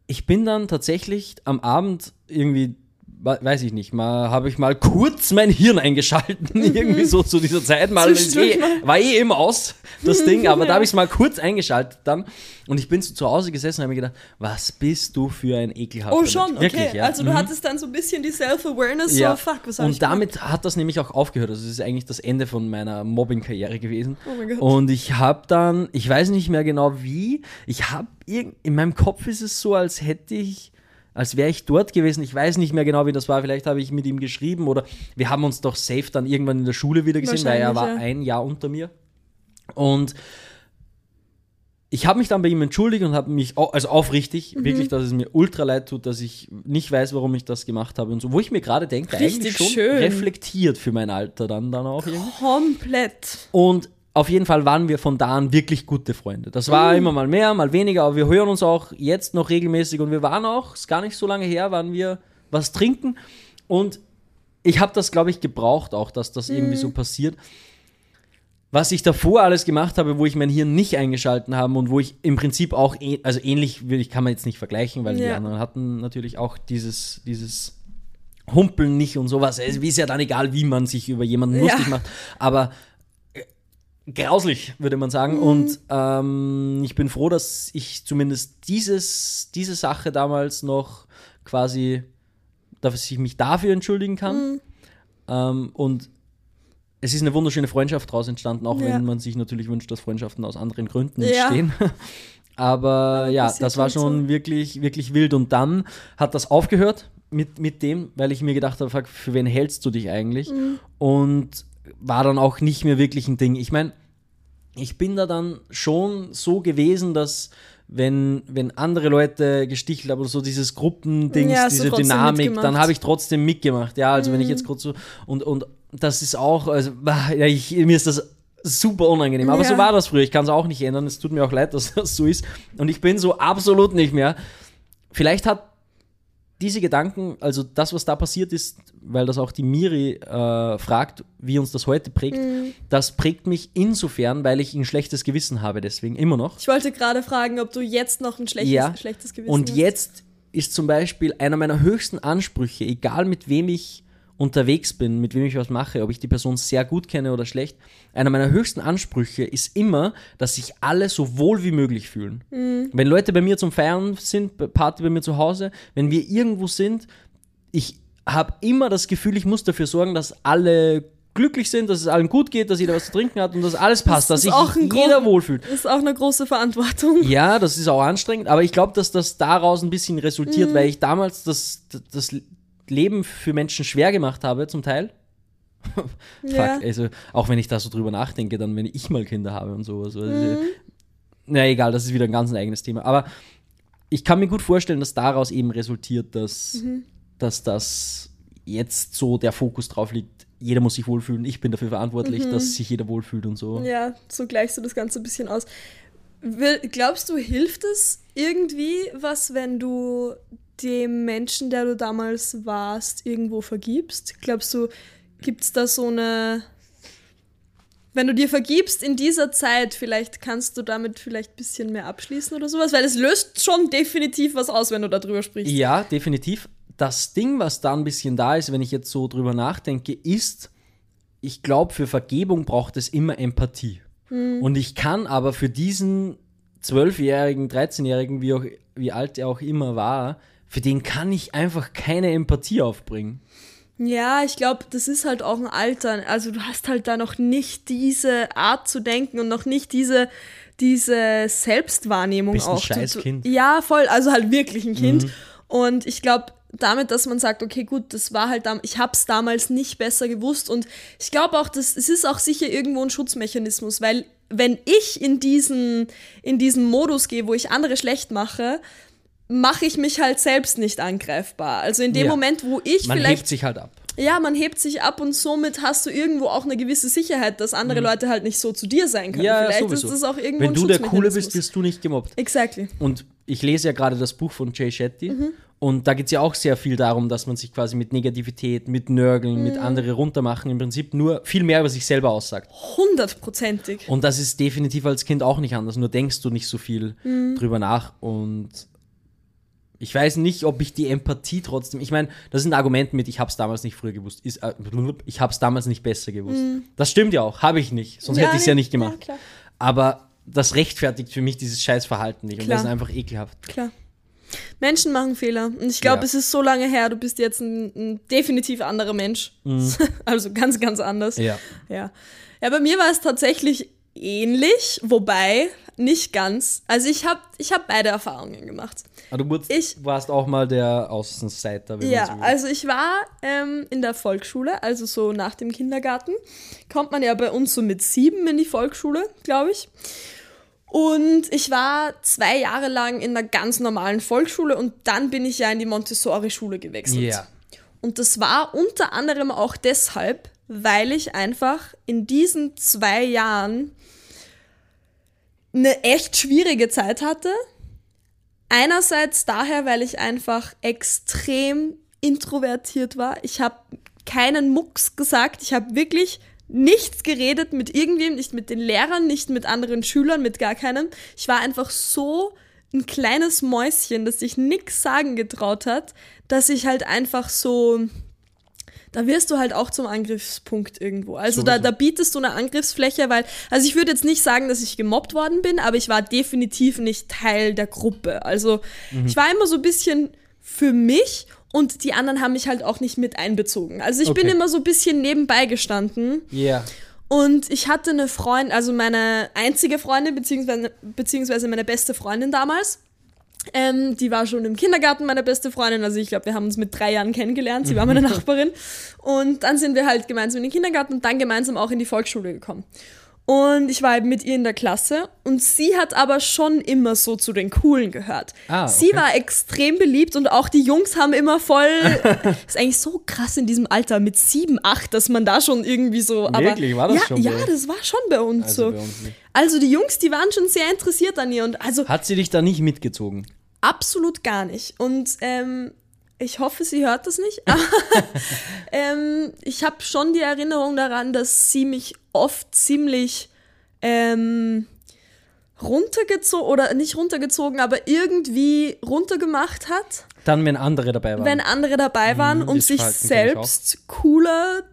Speaker 2: ich bin dann tatsächlich am Abend irgendwie, weiß ich nicht, mal habe ich mal kurz mein Hirn eingeschalten, irgendwie so zu dieser Zeit mal.
Speaker 1: Mhm.
Speaker 2: Es eh, war eh immer aus, das Ding, aber da
Speaker 1: Ja.
Speaker 2: habe ich es mal kurz eingeschaltet dann und ich bin so zu Hause gesessen und habe mir gedacht, was bist du für ein ekelhafter
Speaker 1: Oh, schon,
Speaker 2: Mensch.
Speaker 1: okay.
Speaker 2: Wirklich, ja.
Speaker 1: Also du
Speaker 2: Mhm.
Speaker 1: hattest dann so ein bisschen die Self-Awareness,
Speaker 2: Ja.
Speaker 1: so fuck, was habe ich
Speaker 2: Und damit hat das nämlich auch aufgehört. Also, das ist eigentlich das Ende von meiner Mobbing-Karriere gewesen.
Speaker 1: Oh mein Gott.
Speaker 2: Und ich habe dann, ich weiß nicht mehr genau wie, ich habe, in meinem Kopf ist es so, als hätte ich, als wäre ich dort gewesen. Ich weiß nicht mehr genau, wie das war. Vielleicht habe ich mit ihm geschrieben oder wir haben uns doch safe dann irgendwann in der Schule wieder gesehen, weil er war
Speaker 1: ja.
Speaker 2: ein Jahr unter mir. Und ich habe mich dann bei ihm entschuldigt und habe mich, also aufrichtig,
Speaker 1: Mhm.
Speaker 2: wirklich, dass es mir ultra leid tut, dass ich nicht weiß, warum ich das gemacht habe und so. Wo ich mir gerade denke,
Speaker 1: Richtig
Speaker 2: eigentlich schon
Speaker 1: schön.
Speaker 2: reflektiert für mein Alter dann, dann auch irgendwie.
Speaker 1: Komplett.
Speaker 2: Und auf jeden Fall waren wir von da an wirklich gute Freunde. Das war immer mal mehr, mal weniger, aber wir hören uns auch jetzt noch regelmäßig und wir waren auch, ist gar nicht so lange her, waren wir was trinken und ich habe das, glaube ich, gebraucht auch, dass das irgendwie so passiert. Was ich davor alles gemacht habe, wo ich mein Hirn nicht eingeschalten habe und wo ich im Prinzip auch, äh- also ähnlich, ich kann man jetzt nicht vergleichen, weil die
Speaker 1: Ja.
Speaker 2: anderen hatten natürlich auch dieses, dieses Humpeln nicht und sowas. Es ist ja dann egal, wie man sich über jemanden
Speaker 1: Ja.
Speaker 2: lustig macht. Aber grauslich, würde man sagen. Und ähm, ich bin froh, dass ich zumindest dieses, diese Sache damals noch quasi, dass ich mich dafür entschuldigen kann. Ähm, und es ist eine wunderschöne Freundschaft daraus entstanden, auch
Speaker 1: Ja.
Speaker 2: wenn man sich natürlich wünscht, dass Freundschaften aus anderen Gründen
Speaker 1: Ja.
Speaker 2: entstehen. Aber ja,
Speaker 1: passiert
Speaker 2: das war schon
Speaker 1: so.
Speaker 2: wirklich, wirklich wild. Und dann hat das aufgehört mit, mit dem, weil ich mir gedacht habe, fuck, für wen hältst du dich eigentlich?
Speaker 1: Mhm.
Speaker 2: Und war dann auch nicht mehr wirklich ein Ding. Ich meine, ich bin da dann schon so gewesen, dass wenn, wenn andere Leute gestichelt haben oder so dieses Gruppendings,
Speaker 1: Ja,
Speaker 2: diese Dynamik,
Speaker 1: mitgemacht.
Speaker 2: dann habe ich trotzdem mitgemacht. Ja, also wenn ich jetzt kurz so und, und das ist auch, also ja, ich, mir ist das super unangenehm. Aber
Speaker 1: Ja.
Speaker 2: so war das früher. Ich kann es auch nicht ändern. Es tut mir auch leid, dass das so ist. Und ich bin so absolut nicht mehr. Vielleicht hat diese Gedanken, also das, was da passiert ist, weil das auch die Miri äh, fragt, wie uns das heute prägt,
Speaker 1: Mhm.
Speaker 2: das prägt mich insofern, weil ich ein schlechtes Gewissen habe, deswegen immer noch.
Speaker 1: Ich wollte gerade fragen, ob du jetzt noch ein schlechtes,
Speaker 2: Ja.
Speaker 1: schlechtes Gewissen
Speaker 2: Und
Speaker 1: hast.
Speaker 2: jetzt ist zum Beispiel einer meiner höchsten Ansprüche, egal mit wem ich unterwegs bin, mit wem ich was mache, ob ich die Person sehr gut kenne oder schlecht, einer meiner höchsten Ansprüche ist immer, dass sich alle so wohl wie möglich fühlen. Wenn Leute bei mir zum Feiern sind, Party bei mir zu Hause, wenn wir irgendwo sind, ich habe immer das Gefühl, ich muss dafür sorgen, dass alle glücklich sind, dass es allen gut geht, dass jeder was zu trinken hat und dass alles passt,
Speaker 1: Das
Speaker 2: dass sich jeder wohlfühlt.
Speaker 1: ist auch eine große Verantwortung.
Speaker 2: Ja, das ist auch anstrengend, aber ich glaube, dass das daraus ein bisschen resultiert,
Speaker 1: Mhm.
Speaker 2: weil ich damals das, das Leben für Menschen schwer gemacht habe, zum Teil.
Speaker 1: Ja.
Speaker 2: Fuck, also auch wenn ich da so drüber nachdenke, dann wenn ich mal Kinder habe und sowas. Also,
Speaker 1: Mhm.
Speaker 2: Na egal, das ist wieder ein ganz eigenes Thema. Aber ich kann mir gut vorstellen, dass daraus eben resultiert, dass,
Speaker 1: Mhm.
Speaker 2: dass das jetzt so der Fokus drauf liegt. Jeder muss sich wohlfühlen. Ich bin dafür verantwortlich, dass sich jeder wohlfühlt und so.
Speaker 1: Mhm. Ja, so gleichst du das Ganze ein bisschen aus. Glaubst du, hilft es irgendwie was, wenn du dem Menschen, der du damals warst, irgendwo vergibst? Glaubst du, gibt es da so eine. Wenn du dir vergibst in dieser Zeit, vielleicht kannst du damit vielleicht ein bisschen mehr abschließen oder sowas, weil es löst schon definitiv was aus, wenn du darüber sprichst.
Speaker 2: Ja, definitiv. Das Ding, was da ein bisschen da ist, wenn ich jetzt so drüber nachdenke, ist, ich glaube, für Vergebung braucht es immer Empathie. Und ich kann aber für diesen Zwölfjährigen, 13-Jährigen, wie, auch, wie alt er auch immer war, für den kann ich einfach keine Empathie aufbringen.
Speaker 1: Ja, ich glaube, das ist halt auch ein Alter. Also du hast halt da noch nicht diese Art zu denken und noch nicht diese, diese Selbstwahrnehmung
Speaker 2: Bist ein
Speaker 1: auch. Du-
Speaker 2: scheiß Kind.
Speaker 1: Ja, voll. Also halt wirklich ein Kind. Und ich glaube, damit, dass man sagt, okay, gut, das war halt, ich habe es damals nicht besser gewusst und ich glaube auch, dass es ist auch sicher irgendwo ein Schutzmechanismus, weil wenn ich in diesen, in diesen Modus gehe, wo ich andere schlecht mache, mache ich mich halt selbst nicht angreifbar. Also in dem
Speaker 2: Ja.
Speaker 1: Moment, wo ich
Speaker 2: Man
Speaker 1: vielleicht
Speaker 2: hebt sich halt ab.
Speaker 1: ja, man hebt sich ab und somit hast du irgendwo auch eine gewisse Sicherheit, dass andere Leute halt nicht so zu dir sein können.
Speaker 2: Mhm. Ja,
Speaker 1: Vielleicht
Speaker 2: sowieso.
Speaker 1: ist das auch irgendwo
Speaker 2: Wenn du der Coole bist, wirst du nicht gemobbt.
Speaker 1: Exactly.
Speaker 2: Und ich lese ja gerade das Buch von Jay Shetty.
Speaker 1: Mhm.
Speaker 2: Und da geht es ja auch sehr viel darum, dass man sich quasi mit Negativität, mit Nörgeln,
Speaker 1: Mhm.
Speaker 2: mit andere runtermachen, im Prinzip nur viel mehr über sich selber aussagt.
Speaker 1: Hundertprozentig.
Speaker 2: Und das ist definitiv als Kind auch nicht anders. Nur denkst du nicht so viel
Speaker 1: Mhm.
Speaker 2: drüber nach. Und ich weiß nicht, ob ich die Empathie trotzdem. Ich meine, das ist ein Argument mit, ich habe es damals nicht früher gewusst. Ist, äh, ich habe es damals nicht besser gewusst. Das stimmt ja auch, habe ich nicht. Sonst hätte ich es ja nicht gemacht.
Speaker 1: Mhm. Ja.
Speaker 2: Aber das rechtfertigt für mich dieses scheiß Verhalten nicht. Und
Speaker 1: Klar.
Speaker 2: das ist einfach ekelhaft.
Speaker 1: Klar. Menschen machen Fehler. Und ich glaube,
Speaker 2: Ja.
Speaker 1: es ist so lange her, du bist jetzt ein, ein definitiv anderer Mensch. Also ganz, ganz anders.
Speaker 2: Mhm. Ja.
Speaker 1: Ja. Ja, bei mir war es tatsächlich ähnlich, wobei nicht ganz. Also ich habe ich hab beide Erfahrungen gemacht.
Speaker 2: Aber du wurdest,
Speaker 1: Ich-
Speaker 2: warst auch mal der Außenseiter, wenn
Speaker 1: Ja,
Speaker 2: so
Speaker 1: also ich war ähm, in der Volksschule, also so nach dem Kindergarten. Kommt man ja bei uns so mit sieben in die Volksschule, glaube ich. Und ich war zwei Jahre lang in einer ganz normalen Volksschule und dann bin ich ja in die Montessori-Schule gewechselt.
Speaker 2: Ja.
Speaker 1: Und das war unter anderem auch deshalb, weil ich einfach in diesen zwei Jahren eine echt schwierige Zeit hatte. Einerseits daher, weil ich einfach extrem introvertiert war. Ich habe keinen Mucks gesagt. Ich habe wirklich nichts geredet mit irgendwem, nicht mit den Lehrern, nicht mit anderen Schülern, mit gar keinem. Ich war einfach so ein kleines Mäuschen, das sich nichts sagen getraut hat, dass ich halt einfach so da wirst du halt auch zum Angriffspunkt irgendwo. Also da,
Speaker 2: Sowieso.
Speaker 1: da bietest du eine Angriffsfläche, weil, also ich würde jetzt nicht sagen, dass ich gemobbt worden bin, aber ich war definitiv nicht Teil der Gruppe. Also ich war immer so ein bisschen für mich und die anderen haben mich halt auch nicht mit einbezogen. Also ich bin
Speaker 2: Okay.
Speaker 1: immer so ein bisschen nebenbei gestanden
Speaker 2: Ja.
Speaker 1: und ich hatte eine Freundin, also meine einzige Freundin, beziehungsweise, beziehungsweise meine beste Freundin damals. Ähm, die war schon im Kindergarten meine beste Freundin. Also ich glaube, wir haben uns mit drei Jahren kennengelernt. Sie war meine Nachbarin. Und dann sind wir halt gemeinsam in den Kindergarten und dann gemeinsam auch in die Volksschule gekommen. Und ich war eben mit ihr in der Klasse und sie hat aber schon immer so zu den Coolen gehört.
Speaker 2: Ah,
Speaker 1: Sie
Speaker 2: okay.
Speaker 1: war extrem beliebt und auch die Jungs haben immer voll. ist eigentlich so krass in diesem Alter mit sieben, acht, dass man da schon irgendwie so. Aber,
Speaker 2: Wirklich? War das
Speaker 1: ja,
Speaker 2: schon bei
Speaker 1: Ja,
Speaker 2: euch?
Speaker 1: das war schon bei uns
Speaker 2: Also
Speaker 1: so.
Speaker 2: bei uns.
Speaker 1: Also die Jungs, die waren schon sehr interessiert an ihr und also
Speaker 2: Hat sie dich da nicht mitgezogen?
Speaker 1: absolut gar nicht. Und ähm, ich hoffe, sie hört das nicht. Ähm, ich habe schon die Erinnerung daran, dass sie mich oft ziemlich ähm, runtergezogen oder nicht runtergezogen, aber irgendwie runtergemacht hat,
Speaker 2: Dann, wenn andere dabei waren.
Speaker 1: wenn andere dabei waren, um
Speaker 2: das
Speaker 1: sich selbst cooler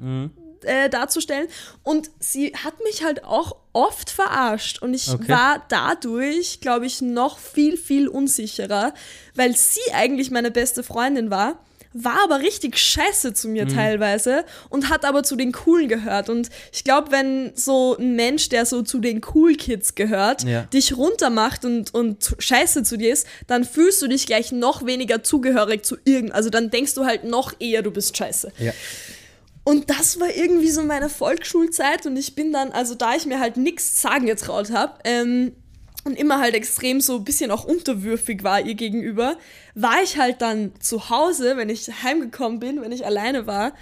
Speaker 1: äh, darzustellen. Und sie hat mich halt auch oft verarscht. Und ich
Speaker 2: Okay.
Speaker 1: war dadurch, glaube ich, noch viel, viel unsicherer, weil sie eigentlich meine beste Freundin war. War aber richtig scheiße zu
Speaker 2: Mhm.
Speaker 1: mir teilweise und hat aber zu den Coolen gehört. Und ich glaube, wenn so ein Mensch, der so zu den Cool Kids gehört,
Speaker 2: Ja.
Speaker 1: dich runtermacht und, und scheiße zu dir ist, dann fühlst du dich gleich noch weniger zugehörig zu irgend. Also dann denkst du halt noch eher, du bist scheiße.
Speaker 2: ja.
Speaker 1: Und das war irgendwie so meine Volksschulzeit und ich bin dann, also da ich mir halt nichts sagen getraut habe ähm, und immer halt extrem so ein bisschen auch unterwürfig war ihr gegenüber, war ich halt dann zu Hause, wenn ich heimgekommen bin, wenn ich alleine war,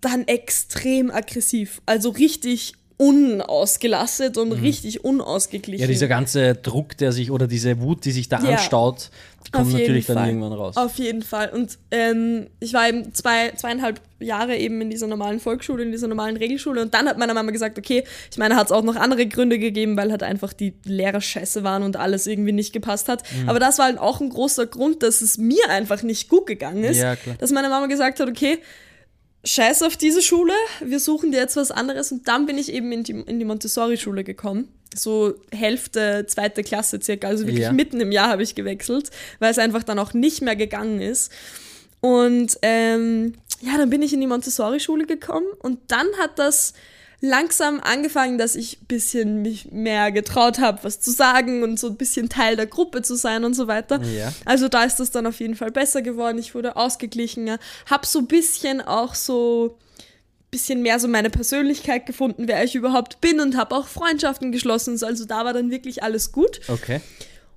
Speaker 1: dann extrem aggressiv. Also richtig unausgelastet und richtig unausgeglichen.
Speaker 2: Mhm. ja, dieser ganze Druck, der sich, oder diese Wut, die sich da
Speaker 1: Ja.
Speaker 2: anstaut, kommt natürlich dann
Speaker 1: Fall.
Speaker 2: irgendwann raus.
Speaker 1: Auf jeden Fall. Und ähm, ich war eben zwei, zweieinhalb Jahre eben in dieser normalen Volksschule, in dieser normalen Regelschule. Und dann hat meine Mama gesagt, okay, ich meine, hat es auch noch andere Gründe gegeben, weil halt einfach die Lehrer scheiße waren und alles irgendwie nicht gepasst hat.
Speaker 2: Mhm.
Speaker 1: Aber das war halt auch ein großer Grund, dass es mir einfach nicht gut gegangen ist.
Speaker 2: Ja, klar.
Speaker 1: Dass meine Mama gesagt hat, okay, scheiß auf diese Schule, wir suchen dir jetzt was anderes. Und dann bin ich eben in die, in die Montessori-Schule gekommen. So Hälfte, zweite Klasse circa. Also wirklich
Speaker 2: Ja.
Speaker 1: mitten im Jahr habe ich gewechselt, weil es einfach dann auch nicht mehr gegangen ist. Und ähm, ja, dann bin ich in die Montessori-Schule gekommen und dann hat das langsam angefangen, dass ich ein bisschen mich mehr getraut habe, was zu sagen und so ein bisschen Teil der Gruppe zu sein und so weiter.
Speaker 2: Ja.
Speaker 1: Also da ist das dann auf jeden Fall besser geworden. Ich wurde ausgeglichener, habe so ein bisschen auch so bisschen mehr so meine Persönlichkeit gefunden, wer ich überhaupt bin und habe auch Freundschaften geschlossen. Also da war dann wirklich alles gut.
Speaker 2: Okay.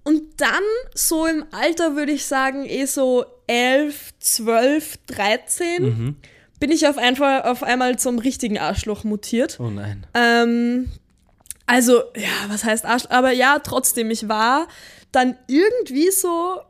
Speaker 1: Und dann so im Alter würde ich sagen, eh so 11, 12, 13 bin ich auf, einfach, auf einmal zum richtigen Arschloch mutiert.
Speaker 2: Oh nein.
Speaker 1: Ähm, also, ja, was heißt Arschloch? Aber ja, trotzdem, ich war dann irgendwie so,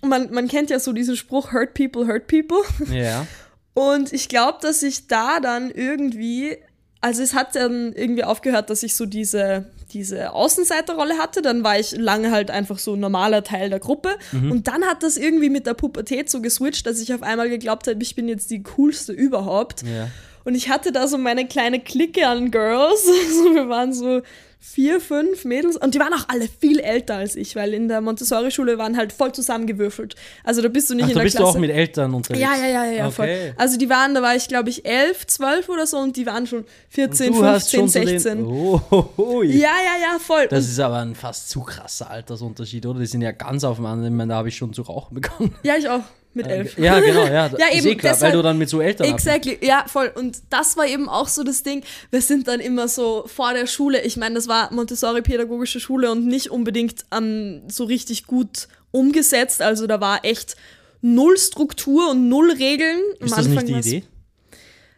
Speaker 1: man, man kennt ja so diesen Spruch, hurt people, hurt people.
Speaker 2: Ja.
Speaker 1: Und ich glaube, dass ich da dann irgendwie, also es hat dann irgendwie aufgehört, dass ich so diese, diese Außenseiterrolle hatte. Dann war ich lange halt einfach so ein normaler Teil der Gruppe. Und dann hat das irgendwie mit der Pubertät so geswitcht, dass ich auf einmal geglaubt habe, ich bin jetzt die coolste überhaupt.
Speaker 2: Ja.
Speaker 1: Und ich hatte da so meine kleine Clique an Girls. Also wir waren so vier, fünf Mädels. Und die waren auch alle viel älter als ich, weil in der Montessori-Schule waren halt voll zusammengewürfelt. Also da bist du nicht
Speaker 2: Ach,
Speaker 1: in
Speaker 2: da
Speaker 1: der
Speaker 2: bist
Speaker 1: Klasse.
Speaker 2: du auch mit Eltern unterwegs.
Speaker 1: Ja, ja, ja, ja, ja, voll.
Speaker 2: Okay.
Speaker 1: Also die waren, da war ich glaube ich elf, zwölf oder so und die waren schon 14,
Speaker 2: du hast
Speaker 1: 15,
Speaker 2: schon so
Speaker 1: 16.
Speaker 2: Den, oh, oh, oh,
Speaker 1: Ja, ja, ja, voll.
Speaker 2: Das
Speaker 1: Und,
Speaker 2: ist aber ein fast zu krasser Altersunterschied, oder? Die sind ja ganz auf dem anderen. Da habe ich schon zu rauchen begonnen.
Speaker 1: ja, ich auch. Mit elf.
Speaker 2: Ja, genau, ja.
Speaker 1: Ja, eben,
Speaker 2: eh klar,
Speaker 1: deshalb-
Speaker 2: weil du dann mit so Eltern
Speaker 1: Exactly, ja, voll. Und das war eben auch so das Ding. Wir sind dann immer so vor der Schule. Ich meine, das war Montessori-pädagogische Schule und nicht unbedingt ähm, so richtig gut umgesetzt. Also da war echt null Struktur und null Regeln.
Speaker 2: Ist
Speaker 1: Am
Speaker 2: das nicht die Idee?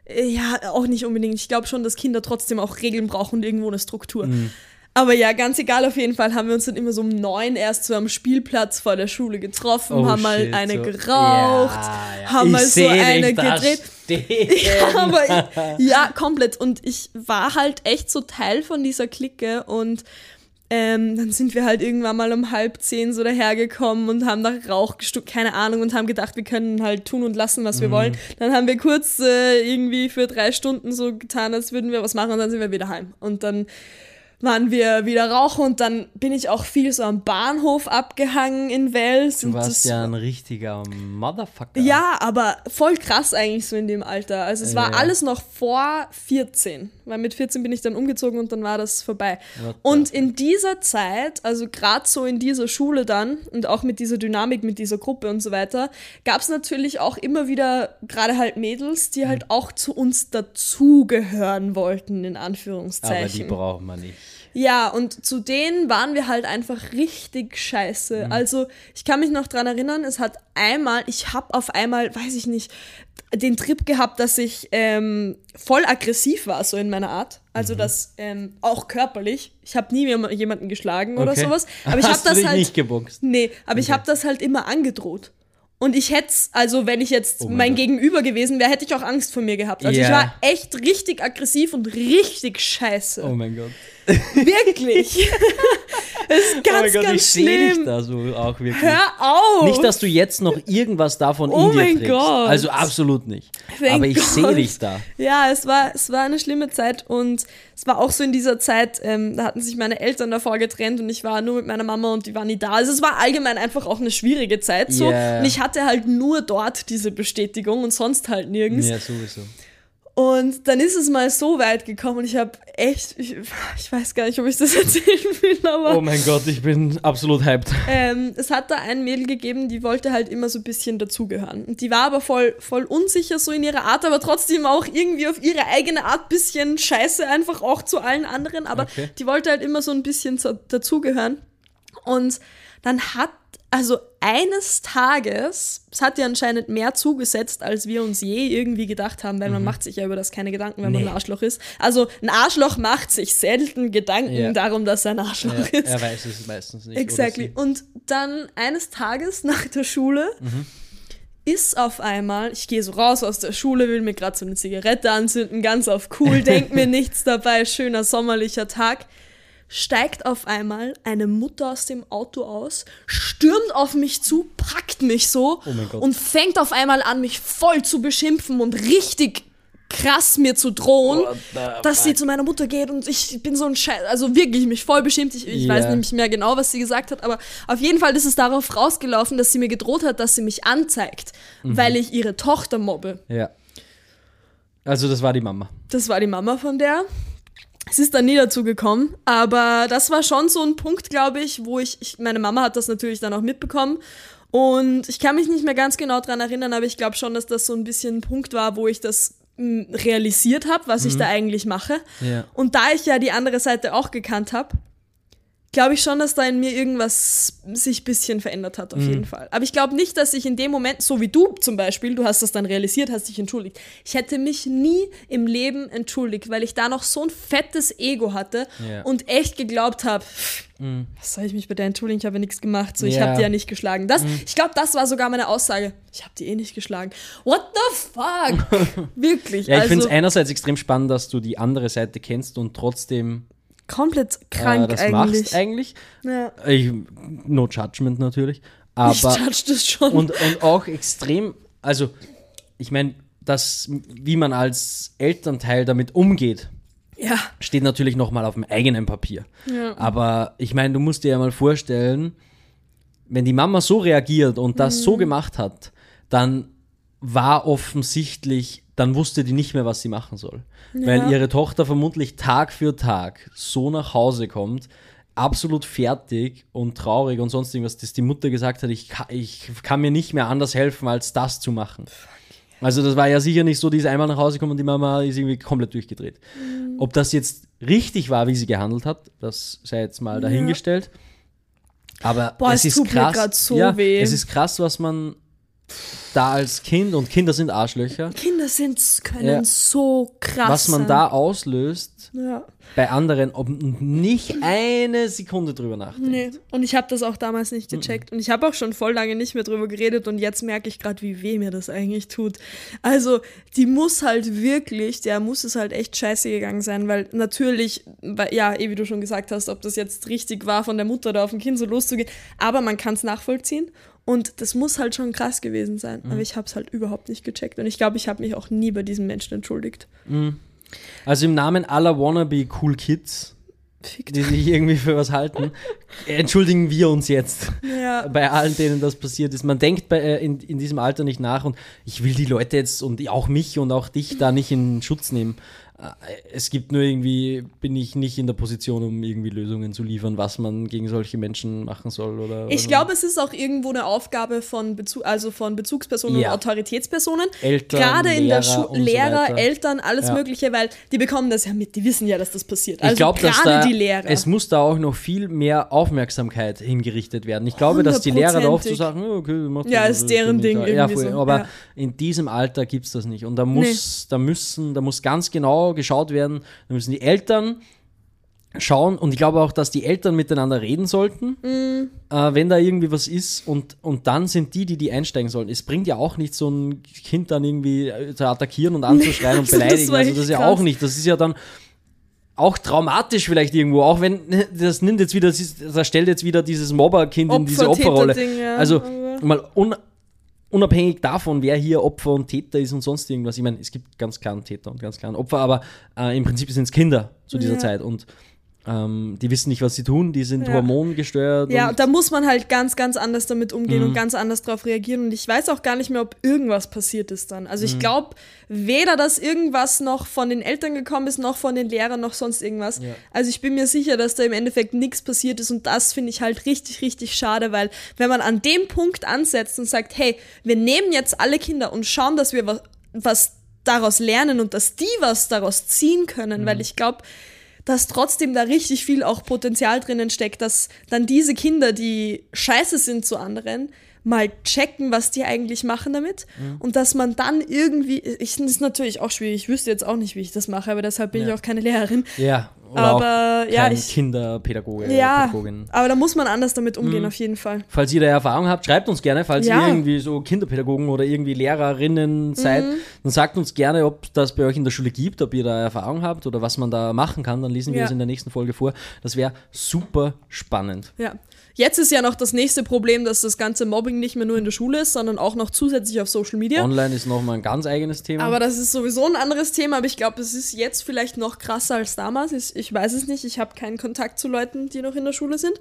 Speaker 1: Äh, Ja, auch nicht unbedingt. Ich glaube schon, dass Kinder trotzdem auch Regeln brauchen und irgendwo eine Struktur.
Speaker 2: Mhm.
Speaker 1: Aber ja, ganz egal, auf jeden Fall haben wir uns dann immer so um neun erst so am Spielplatz vor der Schule getroffen,
Speaker 2: Oh,
Speaker 1: haben mal
Speaker 2: shit,
Speaker 1: eine
Speaker 2: so.
Speaker 1: geraucht,
Speaker 2: Ja, ja.
Speaker 1: haben
Speaker 2: Ich
Speaker 1: mal so eine gedreht. Ja, aber ich, ja, komplett. Und ich war halt echt so Teil von dieser Clique und ähm, dann sind wir halt irgendwann mal um halb zehn so dahergekommen und haben nach Rauch gestuckt, keine Ahnung, und haben gedacht, wir können halt tun und lassen, was wir wollen. Dann haben wir kurz äh, irgendwie für drei Stunden so getan, als würden wir was machen und dann sind wir wieder heim. Und dann waren wir wieder rauchen und dann bin ich auch viel so am Bahnhof abgehangen in Wels.
Speaker 2: Du warst ja ein richtiger Motherfucker.
Speaker 1: ja, aber voll krass eigentlich so in dem Alter. Also es war
Speaker 2: Ja.
Speaker 1: alles noch vor 14, weil mit 14 bin ich dann umgezogen und dann war das vorbei.
Speaker 2: What
Speaker 1: Und in dieser Zeit, also gerade so in dieser Schule dann und auch mit dieser Dynamik, mit dieser Gruppe und so weiter, gab es natürlich auch immer wieder gerade halt Mädels, die
Speaker 2: Mhm.
Speaker 1: halt auch zu uns dazugehören wollten, in
Speaker 2: Aber die
Speaker 1: Anführungszeichen.
Speaker 2: braucht man nicht.
Speaker 1: Ja, und zu denen waren wir halt einfach richtig scheiße. Also, ich kann mich noch dran erinnern, es hat einmal, ich hab auf einmal, weiß ich nicht, den Trip gehabt, dass ich ähm, voll aggressiv war, so in meiner Art. Also, das ähm, auch körperlich. Ich habe nie jema- jemanden geschlagen oder
Speaker 2: Okay.
Speaker 1: sowas. Aber ich habe das
Speaker 2: dich
Speaker 1: halt.
Speaker 2: nicht geboxt?
Speaker 1: Nee, aber ich
Speaker 2: Okay.
Speaker 1: habe das halt immer angedroht. Und ich hätte also wenn ich jetzt
Speaker 2: Oh mein
Speaker 1: mein. Gegenüber gewesen wäre, hätte ich auch Angst vor mir gehabt. Also ich
Speaker 2: Ja.
Speaker 1: war echt richtig aggressiv und richtig scheiße.
Speaker 2: Oh mein Gott.
Speaker 1: Wirklich. das ist
Speaker 2: oh
Speaker 1: ganz,
Speaker 2: mein Gott, ich
Speaker 1: ganz
Speaker 2: sehe dich
Speaker 1: schlimm.
Speaker 2: da so auch wirklich.
Speaker 1: Hör auf.
Speaker 2: Nicht, dass du jetzt noch irgendwas davon
Speaker 1: Oh
Speaker 2: in dir
Speaker 1: mein
Speaker 2: trägst.
Speaker 1: Gott.
Speaker 2: Also absolut nicht.
Speaker 1: Thank
Speaker 2: Aber ich sehe dich da.
Speaker 1: Ja, es war, es war eine schlimme Zeit und es war auch so in dieser Zeit, ähm, da hatten sich meine Eltern davor getrennt und ich war nur mit meiner Mama und die war nie da. Also es war allgemein einfach auch eine schwierige Zeit so.
Speaker 2: Ja.
Speaker 1: Und ich hatte halt nur dort diese Bestätigung und sonst halt nirgends.
Speaker 2: Ja, sowieso.
Speaker 1: Und dann ist es mal so weit gekommen und ich habe echt, ich, ich weiß gar nicht, ob ich das erzählen will, aber
Speaker 2: Oh mein Gott, ich bin absolut hyped.
Speaker 1: ähm, es hat da ein Mädel gegeben, die wollte halt immer so ein bisschen dazugehören. Und die war aber voll, voll unsicher so in ihrer Art, aber trotzdem auch irgendwie auf ihre eigene Art bisschen scheiße, einfach auch zu allen anderen. Aber
Speaker 2: Okay.
Speaker 1: die wollte halt immer so ein bisschen zu, dazugehören. Und dann hat, also eines Tages, es hat ihr anscheinend mehr zugesetzt, als wir uns je irgendwie gedacht haben, weil man macht sich ja über das keine Gedanken, wenn man
Speaker 2: Mhm. Nee.
Speaker 1: ein Arschloch ist. Also ein Arschloch macht sich selten Gedanken
Speaker 2: Ja.
Speaker 1: darum, dass er ein Arschloch
Speaker 2: Ja,
Speaker 1: ist.
Speaker 2: er weiß es meistens nicht.
Speaker 1: Exactly. Und dann eines Tages nach der Schule
Speaker 2: Mhm.
Speaker 1: ist auf einmal, ich gehe so raus aus der Schule, will mir gerade so eine Zigarette anzünden, ganz auf cool, denk mir nichts dabei, schöner sommerlicher Tag. Steigt auf einmal eine Mutter aus dem Auto aus, stürmt auf mich zu, packt mich so
Speaker 2: Oh
Speaker 1: und fängt auf einmal an, mich voll zu beschimpfen und richtig krass mir zu drohen,
Speaker 2: the
Speaker 1: dass sie
Speaker 2: fuck?
Speaker 1: zu meiner Mutter geht und ich bin so ein Scheiß, also wirklich mich voll beschimpft. Ich, ich
Speaker 2: Ja.
Speaker 1: weiß nicht mehr genau, was sie gesagt hat, aber auf jeden Fall ist es darauf rausgelaufen, dass sie mir gedroht hat, dass sie mich anzeigt,
Speaker 2: Mhm.
Speaker 1: weil ich ihre Tochter mobbe.
Speaker 2: Ja. Also das war die Mama.
Speaker 1: Das war die Mama von der. Es ist dann nie dazu gekommen, aber das war schon so ein Punkt, glaube ich, wo ich, ich, meine Mama hat das natürlich dann auch mitbekommen und ich kann mich nicht mehr ganz genau dran erinnern, aber ich glaube schon, dass das so ein bisschen ein Punkt war, wo ich das mh, realisiert habe, was ich da eigentlich mache.
Speaker 2: Ja.
Speaker 1: Und da ich ja die andere Seite auch gekannt habe, glaube ich schon, dass da in mir irgendwas sich ein bisschen verändert hat, auf jeden Fall. Aber ich glaube nicht, dass ich in dem Moment, so wie du zum Beispiel, du hast das dann realisiert, hast dich entschuldigt. Ich hätte mich nie im Leben entschuldigt, weil ich da noch so ein fettes Ego hatte
Speaker 2: Ja.
Speaker 1: und echt geglaubt habe, was soll ich mich bei der entschuldigen? Ich habe ja nichts gemacht, so ich
Speaker 2: Ja.
Speaker 1: habe die ja nicht geschlagen. Das, Ich glaube, das war sogar meine Aussage. Ich habe die eh nicht geschlagen. What the fuck? Wirklich.
Speaker 2: Ja, ich finde
Speaker 1: also
Speaker 2: es einerseits extrem spannend, dass du die andere Seite kennst und trotzdem
Speaker 1: komplett
Speaker 2: äh,
Speaker 1: krank
Speaker 2: das
Speaker 1: eigentlich.
Speaker 2: machst eigentlich.
Speaker 1: Ja.
Speaker 2: Ich, no judgment natürlich.
Speaker 1: Ich
Speaker 2: Aber
Speaker 1: judge das schon.
Speaker 2: und, und auch extrem, also ich meine, das, wie man als Elternteil damit umgeht,
Speaker 1: ja.
Speaker 2: steht natürlich nochmal auf dem eigenen Papier.
Speaker 1: Ja.
Speaker 2: Aber ich meine, du musst dir ja mal vorstellen, wenn die Mama so reagiert und das
Speaker 1: Mhm.
Speaker 2: so gemacht hat, dann war offensichtlich, dann wusste die nicht mehr, was sie machen soll. Weil ihre Tochter vermutlich Tag für Tag so nach Hause kommt, absolut fertig und traurig und sonst irgendwas, dass die Mutter gesagt hat, ich kann, ich kann mir nicht mehr anders helfen, als das zu machen. Also das war ja sicher nicht so, die ist einmal nach Hause gekommen und die Mama ist irgendwie komplett durchgedreht.
Speaker 1: Mhm.
Speaker 2: Ob das jetzt richtig war, wie sie gehandelt hat, das sei jetzt mal dahingestellt. Aber
Speaker 1: Boah,
Speaker 2: es
Speaker 1: es
Speaker 2: ist krass.
Speaker 1: so
Speaker 2: ja. Es ist krass, was man da als Kind und Kinder sind Arschlöcher,
Speaker 1: Kinder sind, können
Speaker 2: Ja.
Speaker 1: so krass
Speaker 2: was man da auslöst
Speaker 1: Ja.
Speaker 2: bei anderen, ob nicht eine Sekunde drüber nachdenkt.
Speaker 1: Nee. Und ich habe das auch damals nicht gecheckt. Und ich habe auch schon voll lange nicht mehr drüber geredet. Und jetzt merke ich gerade, wie weh mir das eigentlich tut. Also, die muss halt wirklich, der muss es halt echt scheiße gegangen sein. Weil natürlich, ja, eh wie du schon gesagt hast, ob das jetzt richtig war, von der Mutter da auf dem Kind so loszugehen. Aber man kann es nachvollziehen. Und das muss halt schon krass gewesen sein. Aber ich habe es halt überhaupt nicht gecheckt. Und ich glaube, ich habe mich auch nie bei diesem Menschen entschuldigt.
Speaker 2: Also im Namen aller wannabe Cool Kids,
Speaker 1: Fickt.
Speaker 2: die sich irgendwie für was halten, entschuldigen wir uns jetzt.
Speaker 1: Ja.
Speaker 2: bei allen, denen das passiert ist. Man denkt bei, äh, in, in diesem Alter nicht nach und ich will die Leute jetzt und auch mich und auch dich da nicht in Schutz nehmen. Äh, Es gibt nur irgendwie, bin ich nicht in der Position, um irgendwie Lösungen zu liefern, was man gegen solche Menschen machen soll oder.
Speaker 1: Ich glaube, es ist auch irgendwo eine Aufgabe von, Bezug, also von Bezugspersonen
Speaker 2: Ja.
Speaker 1: und Autoritätspersonen.
Speaker 2: Eltern,
Speaker 1: Gerade in der
Speaker 2: Lehrer
Speaker 1: Schule,
Speaker 2: und so
Speaker 1: Lehrer,
Speaker 2: weiter.
Speaker 1: Eltern, alles
Speaker 2: Ja.
Speaker 1: Mögliche, weil die bekommen das ja mit, die wissen ja, dass das passiert. Also
Speaker 2: ich glaube, dass
Speaker 1: gerade
Speaker 2: da,
Speaker 1: die Lehrer.
Speaker 2: es muss da auch noch viel mehr Aufmerksamkeit hingerichtet werden. Ich glaube, dass die Lehrer da oft so sagen, ja, okay, macht
Speaker 1: Ja,
Speaker 2: das,
Speaker 1: ist deren Ding.
Speaker 2: Ja, voll.
Speaker 1: so,
Speaker 2: aber in diesem Alter gibt es das nicht. Und da muss, da müssen, da muss ganz genau geschaut werden, da müssen die Eltern schauen und ich glaube auch, dass die Eltern miteinander reden sollten,
Speaker 1: Mhm.
Speaker 2: äh, wenn da irgendwie was ist und, und dann sind die, die die einsteigen sollen. Es bringt ja auch nicht so ein Kind dann irgendwie äh, zu attackieren und anzuschreien und
Speaker 1: das
Speaker 2: beleidigen.
Speaker 1: war
Speaker 2: Also das ist ja
Speaker 1: krass.
Speaker 2: auch nicht. Das ist ja dann auch traumatisch vielleicht irgendwo, auch wenn das nimmt jetzt wieder, das, das stellt jetzt wieder dieses Mobberkind in diese
Speaker 1: Opfer,
Speaker 2: Opferrolle.
Speaker 1: Ja,
Speaker 2: also mal un, unabhängig davon, wer hier Opfer und Täter ist und sonst irgendwas. Ich meine, es gibt ganz klaren Täter und ganz klaren Opfer, aber äh, im Prinzip sind es Kinder zu dieser
Speaker 1: Ja.
Speaker 2: Zeit und ähm, die wissen nicht, was sie tun, die sind
Speaker 1: Ja.
Speaker 2: hormongesteuert.
Speaker 1: ja, da muss man halt ganz, ganz anders damit umgehen
Speaker 2: Mhm.
Speaker 1: und ganz anders drauf reagieren. Und ich weiß auch gar nicht mehr, ob irgendwas passiert ist dann. Also
Speaker 2: Mhm.
Speaker 1: ich glaube, weder dass irgendwas noch von den Eltern gekommen ist, noch von den Lehrern, noch sonst irgendwas.
Speaker 2: Ja.
Speaker 1: Also ich bin mir sicher, dass da im Endeffekt nichts passiert ist. Und das finde ich halt richtig, richtig schade, weil wenn man an dem Punkt ansetzt und sagt, hey, wir nehmen jetzt alle Kinder und schauen, dass wir was, was daraus lernen und dass die was daraus ziehen können,
Speaker 2: Mhm.
Speaker 1: weil ich glaube, dass trotzdem da richtig viel auch Potenzial drinnen steckt, dass dann diese Kinder, die scheiße sind zu anderen, mal checken, was die eigentlich machen damit
Speaker 2: Mhm.
Speaker 1: und dass man dann irgendwie, ich das ist natürlich auch schwierig, ich wüsste jetzt auch nicht, wie ich das mache, aber deshalb bin
Speaker 2: Ja.
Speaker 1: ich auch keine Lehrerin.
Speaker 2: ja, oder
Speaker 1: aber ja,
Speaker 2: kein
Speaker 1: ich,
Speaker 2: Kinderpädagoge,
Speaker 1: ja,
Speaker 2: Pädagogin.
Speaker 1: aber da muss man anders damit umgehen,
Speaker 2: Mhm.
Speaker 1: auf jeden Fall.
Speaker 2: Falls ihr da Erfahrung habt, schreibt uns gerne, falls
Speaker 1: Ja.
Speaker 2: ihr irgendwie so Kinderpädagogen oder irgendwie Lehrerinnen seid,
Speaker 1: Mhm.
Speaker 2: dann sagt uns gerne, ob das bei euch in der Schule gibt, ob ihr da Erfahrung habt oder was man da machen kann. Dann lesen wir
Speaker 1: Ja.
Speaker 2: es in der nächsten Folge vor. Das wäre super spannend.
Speaker 1: Ja. Jetzt ist ja noch das nächste Problem, dass das ganze Mobbing nicht mehr nur in der Schule ist, sondern auch noch zusätzlich auf Social Media.
Speaker 2: Online ist nochmal ein ganz eigenes Thema.
Speaker 1: Aber das ist sowieso ein anderes Thema, aber ich glaube, es ist jetzt vielleicht noch krasser als damals. Ich, Ich weiß es nicht. Ich habe keinen Kontakt zu Leuten, die noch in der Schule sind.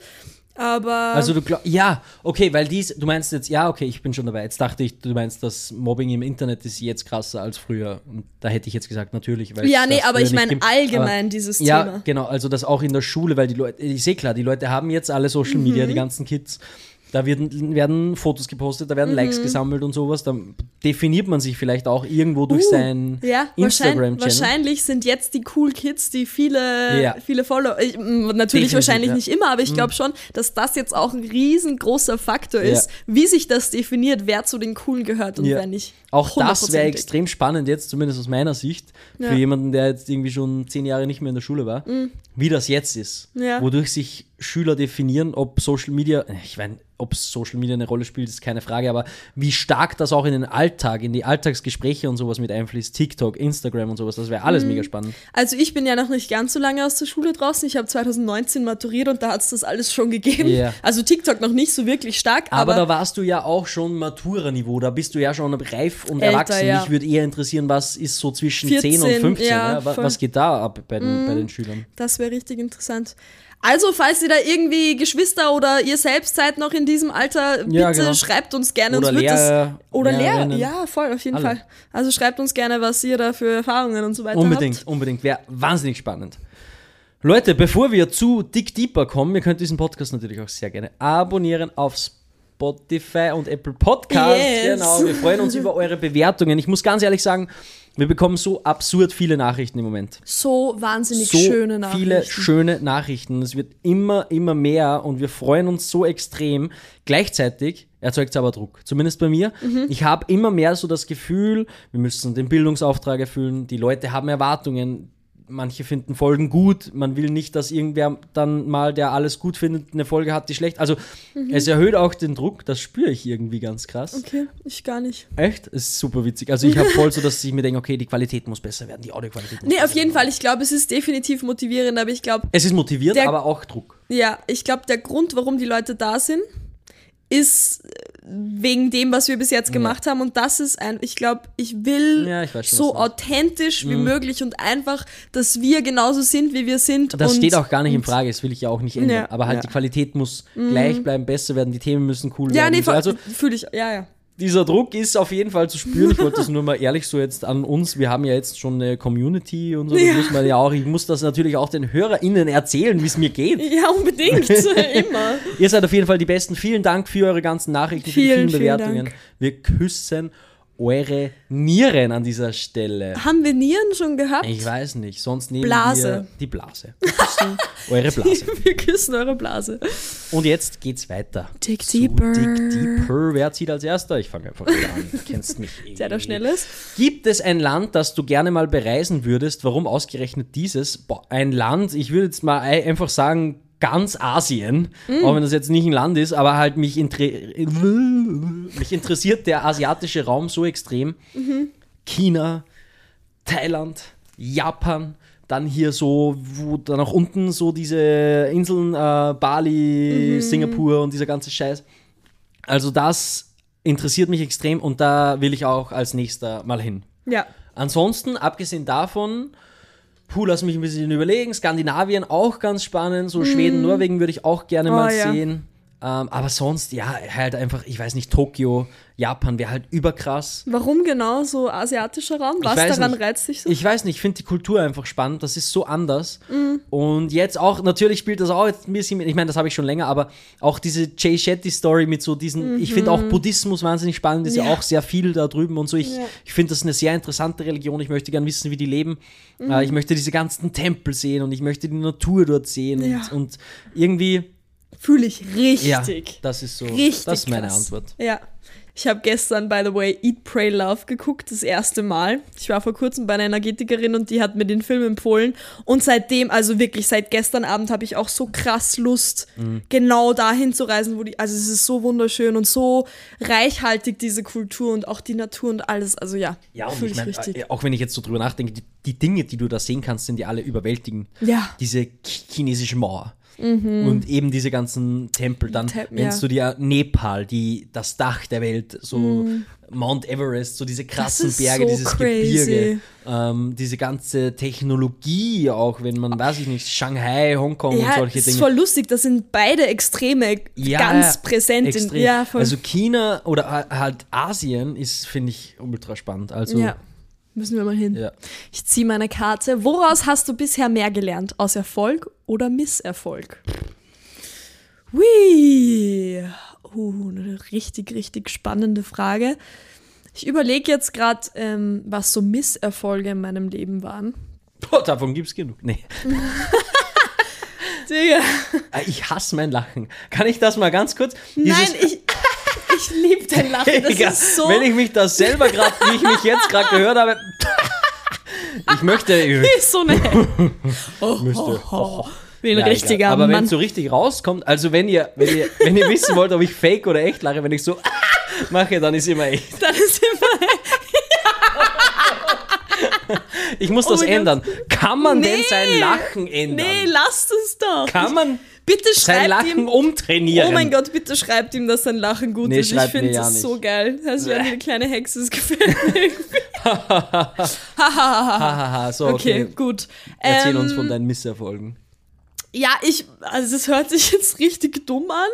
Speaker 1: Aber
Speaker 2: Also du glaubst, ja, okay, weil dies, du meinst jetzt, ja, okay, ich bin schon dabei. Jetzt dachte ich, du meinst, das Mobbing im Internet ist jetzt krasser als früher. Und da hätte ich jetzt gesagt, natürlich. Weil
Speaker 1: ja, nee, aber ich meine allgemein dieses
Speaker 2: Ja,
Speaker 1: Thema.
Speaker 2: genau, also das auch in der Schule, weil die Leute, ich sehe klar, die Leute haben jetzt alle Social
Speaker 1: Mhm.
Speaker 2: Media, die ganzen Kids. Da werden, werden Fotos gepostet, da werden Likes gesammelt und sowas. Da definiert man sich vielleicht auch irgendwo durch
Speaker 1: Mhm. Uh,
Speaker 2: sein
Speaker 1: Ja, wahrscheinlich,
Speaker 2: Instagram-Channel.
Speaker 1: wahrscheinlich sind jetzt die Cool Kids, die viele,
Speaker 2: Ja.
Speaker 1: viele Follower, natürlich
Speaker 2: Definitiv,
Speaker 1: wahrscheinlich
Speaker 2: ja. Mhm.
Speaker 1: nicht immer, aber ich glaube schon, dass das jetzt auch ein riesengroßer Faktor
Speaker 2: Ja.
Speaker 1: ist, wie sich das definiert, wer zu den Coolen gehört und
Speaker 2: Ja.
Speaker 1: wer nicht.
Speaker 2: Auch das wäre extrem spannend jetzt, zumindest aus meiner Sicht, für
Speaker 1: Ja.
Speaker 2: jemanden, der jetzt irgendwie schon zehn Jahre nicht mehr in der Schule war, wie das jetzt ist.
Speaker 1: Ja.
Speaker 2: Wodurch sich Schüler definieren, ob Social Media, ich meine, ob Social Media eine Rolle spielt, ist keine Frage, aber wie stark das auch in den Alltag, in die Alltagsgespräche und sowas mit einfließt, TikTok, Instagram und sowas, das wäre alles mega spannend.
Speaker 1: Also ich bin ja noch nicht ganz so lange aus der Schule draußen. Ich habe 2019 maturiert und da hat es das alles schon gegeben.
Speaker 2: Ja.
Speaker 1: Also TikTok noch nicht so wirklich stark,
Speaker 2: Aber,
Speaker 1: aber,
Speaker 2: da warst du ja auch schon Matura-Niveau, da bist du ja schon reif und
Speaker 1: Älter,
Speaker 2: erwachsen.
Speaker 1: ja.
Speaker 2: Mich würde eher interessieren, was ist so zwischen 10 und
Speaker 1: 14,
Speaker 2: 15,
Speaker 1: ja,
Speaker 2: ja.
Speaker 1: Mhm.
Speaker 2: was geht da ab bei den, bei den Schülern?
Speaker 1: das wäre richtig interessant. Also, falls ihr da irgendwie Geschwister oder ihr selbst seid noch in diesem Alter, bitte
Speaker 2: Ja, genau.
Speaker 1: schreibt uns gerne.
Speaker 2: Oder
Speaker 1: uns
Speaker 2: Lehrer,
Speaker 1: das, oder Lehrer, ja, voll, auf jeden
Speaker 2: Alle.
Speaker 1: Fall. Also schreibt uns gerne, was ihr da für Erfahrungen und so weiter
Speaker 2: Unbedingt,
Speaker 1: habt.
Speaker 2: unbedingt. Wäre wahnsinnig spannend. Leute, bevor wir zu Dick Deeper kommen, ihr könnt diesen Podcast natürlich auch sehr gerne abonnieren auf Spotify und Apple Podcast.
Speaker 1: Yes.
Speaker 2: Genau, wir freuen uns über eure Bewertungen. Ich muss ganz ehrlich sagen, wir bekommen so absurd viele Nachrichten im Moment.
Speaker 1: So wahnsinnig
Speaker 2: so
Speaker 1: schöne Nachrichten.
Speaker 2: viele schöne Nachrichten. Es wird immer, immer mehr und wir freuen uns so extrem. Gleichzeitig erzeugt es aber Druck, zumindest bei mir.
Speaker 1: Mhm.
Speaker 2: Ich habe immer mehr so das Gefühl, wir müssen den Bildungsauftrag erfüllen, die Leute haben Erwartungen. Manche finden Folgen gut, man will nicht, dass irgendwer dann mal, der alles gut findet, eine Folge hat, die schlecht. Also es erhöht auch den Druck, das spüre ich irgendwie ganz krass.
Speaker 1: Mhm. Okay, ich gar nicht.
Speaker 2: Echt? Es ist super witzig. Also ich habe voll so, dass ich mir denke, okay, die Qualität muss besser werden, die Audioqualität muss
Speaker 1: Nee, auf jeden
Speaker 2: werden.
Speaker 1: Fall. Ich glaube, es ist definitiv motivierend, aber ich glaube,
Speaker 2: Es ist motiviert,
Speaker 1: Der-
Speaker 2: aber auch Druck.
Speaker 1: ja, ich glaube, der Grund, warum die Leute da sind, ist wegen dem, was wir bis jetzt gemacht haben. Und das ist ein, ich glaube, ich will
Speaker 2: Ja, ich schon,
Speaker 1: so authentisch wie möglich und einfach, dass wir genauso sind, wie wir sind.
Speaker 2: Das
Speaker 1: und,
Speaker 2: steht auch gar nicht in Frage, das will ich ja auch nicht ändern.
Speaker 1: Ja,
Speaker 2: aber halt
Speaker 1: ja.
Speaker 2: die Qualität muss gleich bleiben, besser werden, die Themen müssen cool
Speaker 1: Ja,
Speaker 2: werden.
Speaker 1: nee,
Speaker 2: und so. also
Speaker 1: fühle ich, ja, ja.
Speaker 2: Dieser Druck ist auf jeden Fall zu spüren. Ich wollte das nur mal ehrlich so jetzt an uns. Wir haben ja jetzt schon eine Community und so.
Speaker 1: Ja.
Speaker 2: muss man ja auch, ich muss das natürlich auch den HörerInnen erzählen, wie es mir geht.
Speaker 1: Ja, unbedingt, immer.
Speaker 2: Ihr seid auf jeden Fall die Besten. Vielen Dank für eure ganzen Nachrichten, für die
Speaker 1: Vielen,
Speaker 2: vielen
Speaker 1: vielen
Speaker 2: Bewertungen.
Speaker 1: Dank.
Speaker 2: Wir küssen eure Nieren an dieser Stelle.
Speaker 1: Haben wir Nieren schon gehabt?
Speaker 2: Ich weiß nicht, sonst nehmen
Speaker 1: Blase.
Speaker 2: wir die Blase. Wir küssen eure Blase.
Speaker 1: Wir küssen eure Blase.
Speaker 2: Und jetzt geht's weiter.
Speaker 1: Dig deeper.
Speaker 2: Dig Deeper. Wer zieht als erster? Ich fange einfach wieder an. Du kennst mich. eh.
Speaker 1: Der da schnell ist.
Speaker 2: Gibt es ein Land, das du gerne mal bereisen würdest? Warum ausgerechnet dieses? Boah, ein Land, ich würde jetzt mal ei- einfach sagen, ganz Asien,
Speaker 1: Mm.
Speaker 2: auch wenn das jetzt nicht ein Land ist, aber halt mich, inter mich interessiert der asiatische Raum so extrem.
Speaker 1: Mhm.
Speaker 2: China, Thailand, Japan, dann hier so, wo dann auch unten so diese Inseln, äh, Bali,
Speaker 1: Mhm.
Speaker 2: Singapur und dieser ganze Scheiß. Also das interessiert mich extrem und da will ich auch als nächster mal hin.
Speaker 1: Ja.
Speaker 2: Ansonsten, abgesehen davon, puh, lass mich ein bisschen überlegen. Skandinavien auch ganz spannend. So Schweden, Norwegen würde ich auch gerne
Speaker 1: Mhm. Oh,
Speaker 2: mal
Speaker 1: ja.
Speaker 2: sehen. Ähm, aber sonst, ja, halt einfach, ich weiß nicht, Tokio, Japan wäre halt überkrass.
Speaker 1: Warum genau so asiatischer Raum? Was daran
Speaker 2: nicht.
Speaker 1: reizt dich so?
Speaker 2: Ich weiß nicht, ich finde die Kultur einfach spannend. Das ist so anders.
Speaker 1: Mhm.
Speaker 2: Und jetzt auch, natürlich spielt das auch jetzt ein bisschen mit, ich meine, das habe ich schon länger, aber auch diese Jay Shetty-Story mit so diesen, ich finde auch Buddhismus wahnsinnig spannend, ist ja,
Speaker 1: Mhm. Ja.
Speaker 2: auch sehr viel da drüben und so. Ich,
Speaker 1: Ja.
Speaker 2: ich finde das eine sehr interessante Religion. Ich möchte gerne wissen, wie die leben.
Speaker 1: Mhm.
Speaker 2: Äh, ich möchte diese ganzen Tempel sehen und ich möchte die Natur dort sehen.
Speaker 1: Ja.
Speaker 2: Und, und irgendwie,
Speaker 1: Fühle ich richtig.
Speaker 2: ja, das ist so,
Speaker 1: Richtig
Speaker 2: das ist meine
Speaker 1: krass.
Speaker 2: Antwort.
Speaker 1: Ja. Ich habe gestern, by the way, Eat, Pray, Love geguckt, das erste Mal. Ich war vor kurzem bei einer Energetikerin und die hat mir den Film empfohlen. Und seitdem, also wirklich seit gestern Abend, habe ich auch so krass Lust,
Speaker 2: Mhm.
Speaker 1: genau dahin zu reisen, wo die, also es ist so wunderschön und so reichhaltig, diese Kultur und auch die Natur und alles. Also ja,
Speaker 2: Ja, und ich meine,
Speaker 1: richtig.
Speaker 2: äh, auch wenn ich jetzt so drüber nachdenke, die, die Dinge, die du da sehen kannst, sind ja alle überwältigend.
Speaker 1: Ja.
Speaker 2: Diese ch- chinesische Mauer. Und eben diese ganzen Tempel. Dann,
Speaker 1: Tem-
Speaker 2: wenn
Speaker 1: Mhm. ja.
Speaker 2: du dir Nepal, die, das Dach der Welt, so Mount Everest, so diese krassen
Speaker 1: Mhm. ist
Speaker 2: Berge,
Speaker 1: so
Speaker 2: dieses
Speaker 1: crazy.
Speaker 2: Gebirge, ähm, diese ganze Technologie auch, wenn man, weiß ich nicht, Shanghai, Hongkong und
Speaker 1: Ja,
Speaker 2: solche
Speaker 1: das ist
Speaker 2: Dinge.
Speaker 1: voll lustig, da sind beide Extreme
Speaker 2: Ja,
Speaker 1: ganz präsent. In, ja, voll.
Speaker 2: Also China oder ha- halt Asien ist, finde ich, ultra spannend. Also,
Speaker 1: ja, müssen wir mal hin.
Speaker 2: ja.
Speaker 1: Ich ziehe meine Karte. Woraus hast du bisher mehr gelernt? Aus Erfolg oder Misserfolg? Hui. Uh, eine richtig, richtig spannende Frage. Ich überlege jetzt gerade, ähm, was so Misserfolge in meinem Leben waren.
Speaker 2: Boah, davon gibt es genug. Nee.
Speaker 1: Digga.
Speaker 2: Ah, Ich hasse mein Lachen. Kann ich das mal ganz kurz?
Speaker 1: Nein, ich, ich liebe dein Lachen. Das
Speaker 2: Digga,
Speaker 1: ist so.
Speaker 2: Wenn ich mich das selber gerade, wie ich mich jetzt gerade gehört habe. Ich möchte.
Speaker 1: ist so eine. Oh, oh, oh. Wie ein
Speaker 2: Ja,
Speaker 1: richtiger
Speaker 2: egal. Aber wenn es so richtig rauskommt, also wenn ihr, wenn ihr, wenn ihr wissen wollt, ob ich fake oder echt lache, wenn ich so mache, dann ist immer echt.
Speaker 1: Dann ist immer.
Speaker 2: Ich muss
Speaker 1: Oh
Speaker 2: das
Speaker 1: Gott.
Speaker 2: ändern. Kann man denn
Speaker 1: Nee.
Speaker 2: sein Lachen ändern?
Speaker 1: Nee, lasst es doch.
Speaker 2: Kann man
Speaker 1: Bitte
Speaker 2: sein
Speaker 1: schreibt
Speaker 2: Lachen
Speaker 1: ihm.
Speaker 2: umtrainieren?
Speaker 1: Oh mein Gott, bitte schreibt ihm, dass sein Lachen gut
Speaker 2: Nee,
Speaker 1: ist. Ich finde
Speaker 2: ja
Speaker 1: das
Speaker 2: nicht.
Speaker 1: so geil. Das wäre eine kleine Hexe, das gefällt mir.
Speaker 2: Hahaha, so,
Speaker 1: Okay,
Speaker 2: okay.
Speaker 1: gut.
Speaker 2: Erzähl
Speaker 1: Ähm,
Speaker 2: uns von deinen Misserfolgen.
Speaker 1: Ja, ich, also es hört sich jetzt richtig dumm an.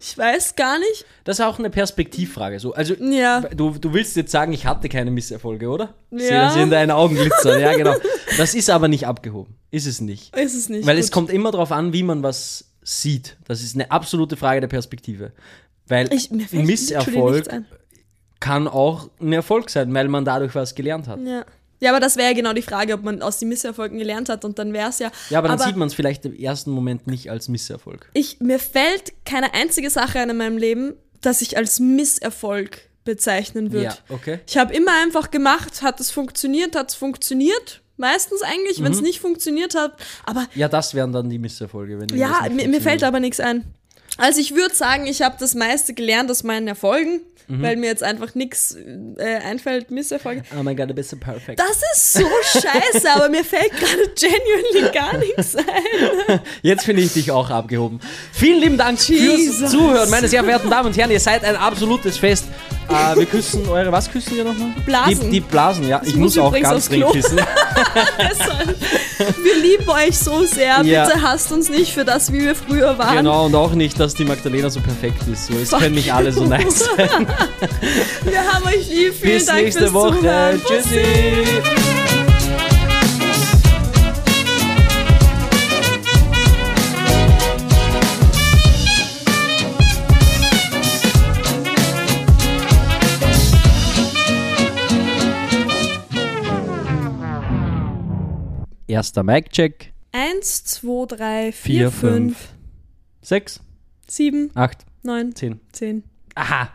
Speaker 1: Ich weiß gar nicht.
Speaker 2: Das ist auch eine Perspektivfrage. So, also,
Speaker 1: Ja.
Speaker 2: du, du willst jetzt sagen, ich hatte keine Misserfolge, oder? Ich sehe
Speaker 1: Ja.
Speaker 2: das in deinen Augen glitzern. Ja, genau. Das ist aber nicht abgehoben. Ist es nicht.
Speaker 1: Ist es nicht.
Speaker 2: Weil
Speaker 1: gut.
Speaker 2: es kommt immer darauf an, wie man was sieht. Das ist eine absolute Frage der Perspektive. Weil
Speaker 1: Ich,
Speaker 2: Misserfolg kann auch ein Erfolg sein, weil man dadurch was gelernt hat.
Speaker 1: Ja. Ja, aber das wäre ja genau die Frage, ob man aus den Misserfolgen gelernt hat und dann wäre es ja.
Speaker 2: Ja, aber dann sieht man es vielleicht im ersten Moment nicht als Misserfolg.
Speaker 1: ich, mir fällt keine einzige Sache ein in meinem Leben, das ich als Misserfolg bezeichnen würde.
Speaker 2: Ja, okay.
Speaker 1: Ich habe immer einfach gemacht, hat es funktioniert, hat es funktioniert. Meistens eigentlich, wenn es
Speaker 2: Mhm.
Speaker 1: nicht funktioniert hat. Aber
Speaker 2: Ja, das wären dann die Misserfolge. Wenn
Speaker 1: ja, mir, mir fällt aber nichts ein. Also ich würde sagen, ich habe das meiste gelernt aus meinen Erfolgen,
Speaker 2: Mhm.
Speaker 1: weil mir jetzt einfach nichts äh, einfällt, Misserfolge.
Speaker 2: Oh mein Gott, du bist so perfekt.
Speaker 1: Das ist so scheiße, aber mir fällt gerade genuinely gar nichts ein.
Speaker 2: Jetzt finde ich dich auch abgehoben. Vielen lieben Dank
Speaker 1: Jesus.
Speaker 2: fürs Zuhören, meine sehr verehrten Damen und Herren. Ihr seid ein absolutes Fest. Äh, wir küssen eure, was küssen wir nochmal?
Speaker 1: Blasen.
Speaker 2: Die, die Blasen, ja. Ich
Speaker 1: muss
Speaker 2: muss auch ganz dringend küssen.
Speaker 1: Wir lieben euch so sehr.
Speaker 2: Ja.
Speaker 1: Bitte hasst uns nicht für das, wie wir früher waren.
Speaker 2: Genau, und auch nicht, dass die Magdalena so perfekt ist. So, es
Speaker 1: Fuck
Speaker 2: können nicht alle so nice sein.
Speaker 1: Wir haben euch lieb. Vielen
Speaker 2: Bis
Speaker 1: Dank
Speaker 2: nächste
Speaker 1: fürs
Speaker 2: Woche.
Speaker 1: Zuhören.
Speaker 2: Tschüssi. Erster Mic-Check.
Speaker 1: Eins, zwei, drei,
Speaker 2: Vier,
Speaker 1: vier, fünf,
Speaker 2: Sechs,
Speaker 1: sieben,
Speaker 2: acht,
Speaker 1: neun,
Speaker 2: zehn.
Speaker 1: zehn.
Speaker 2: Aha.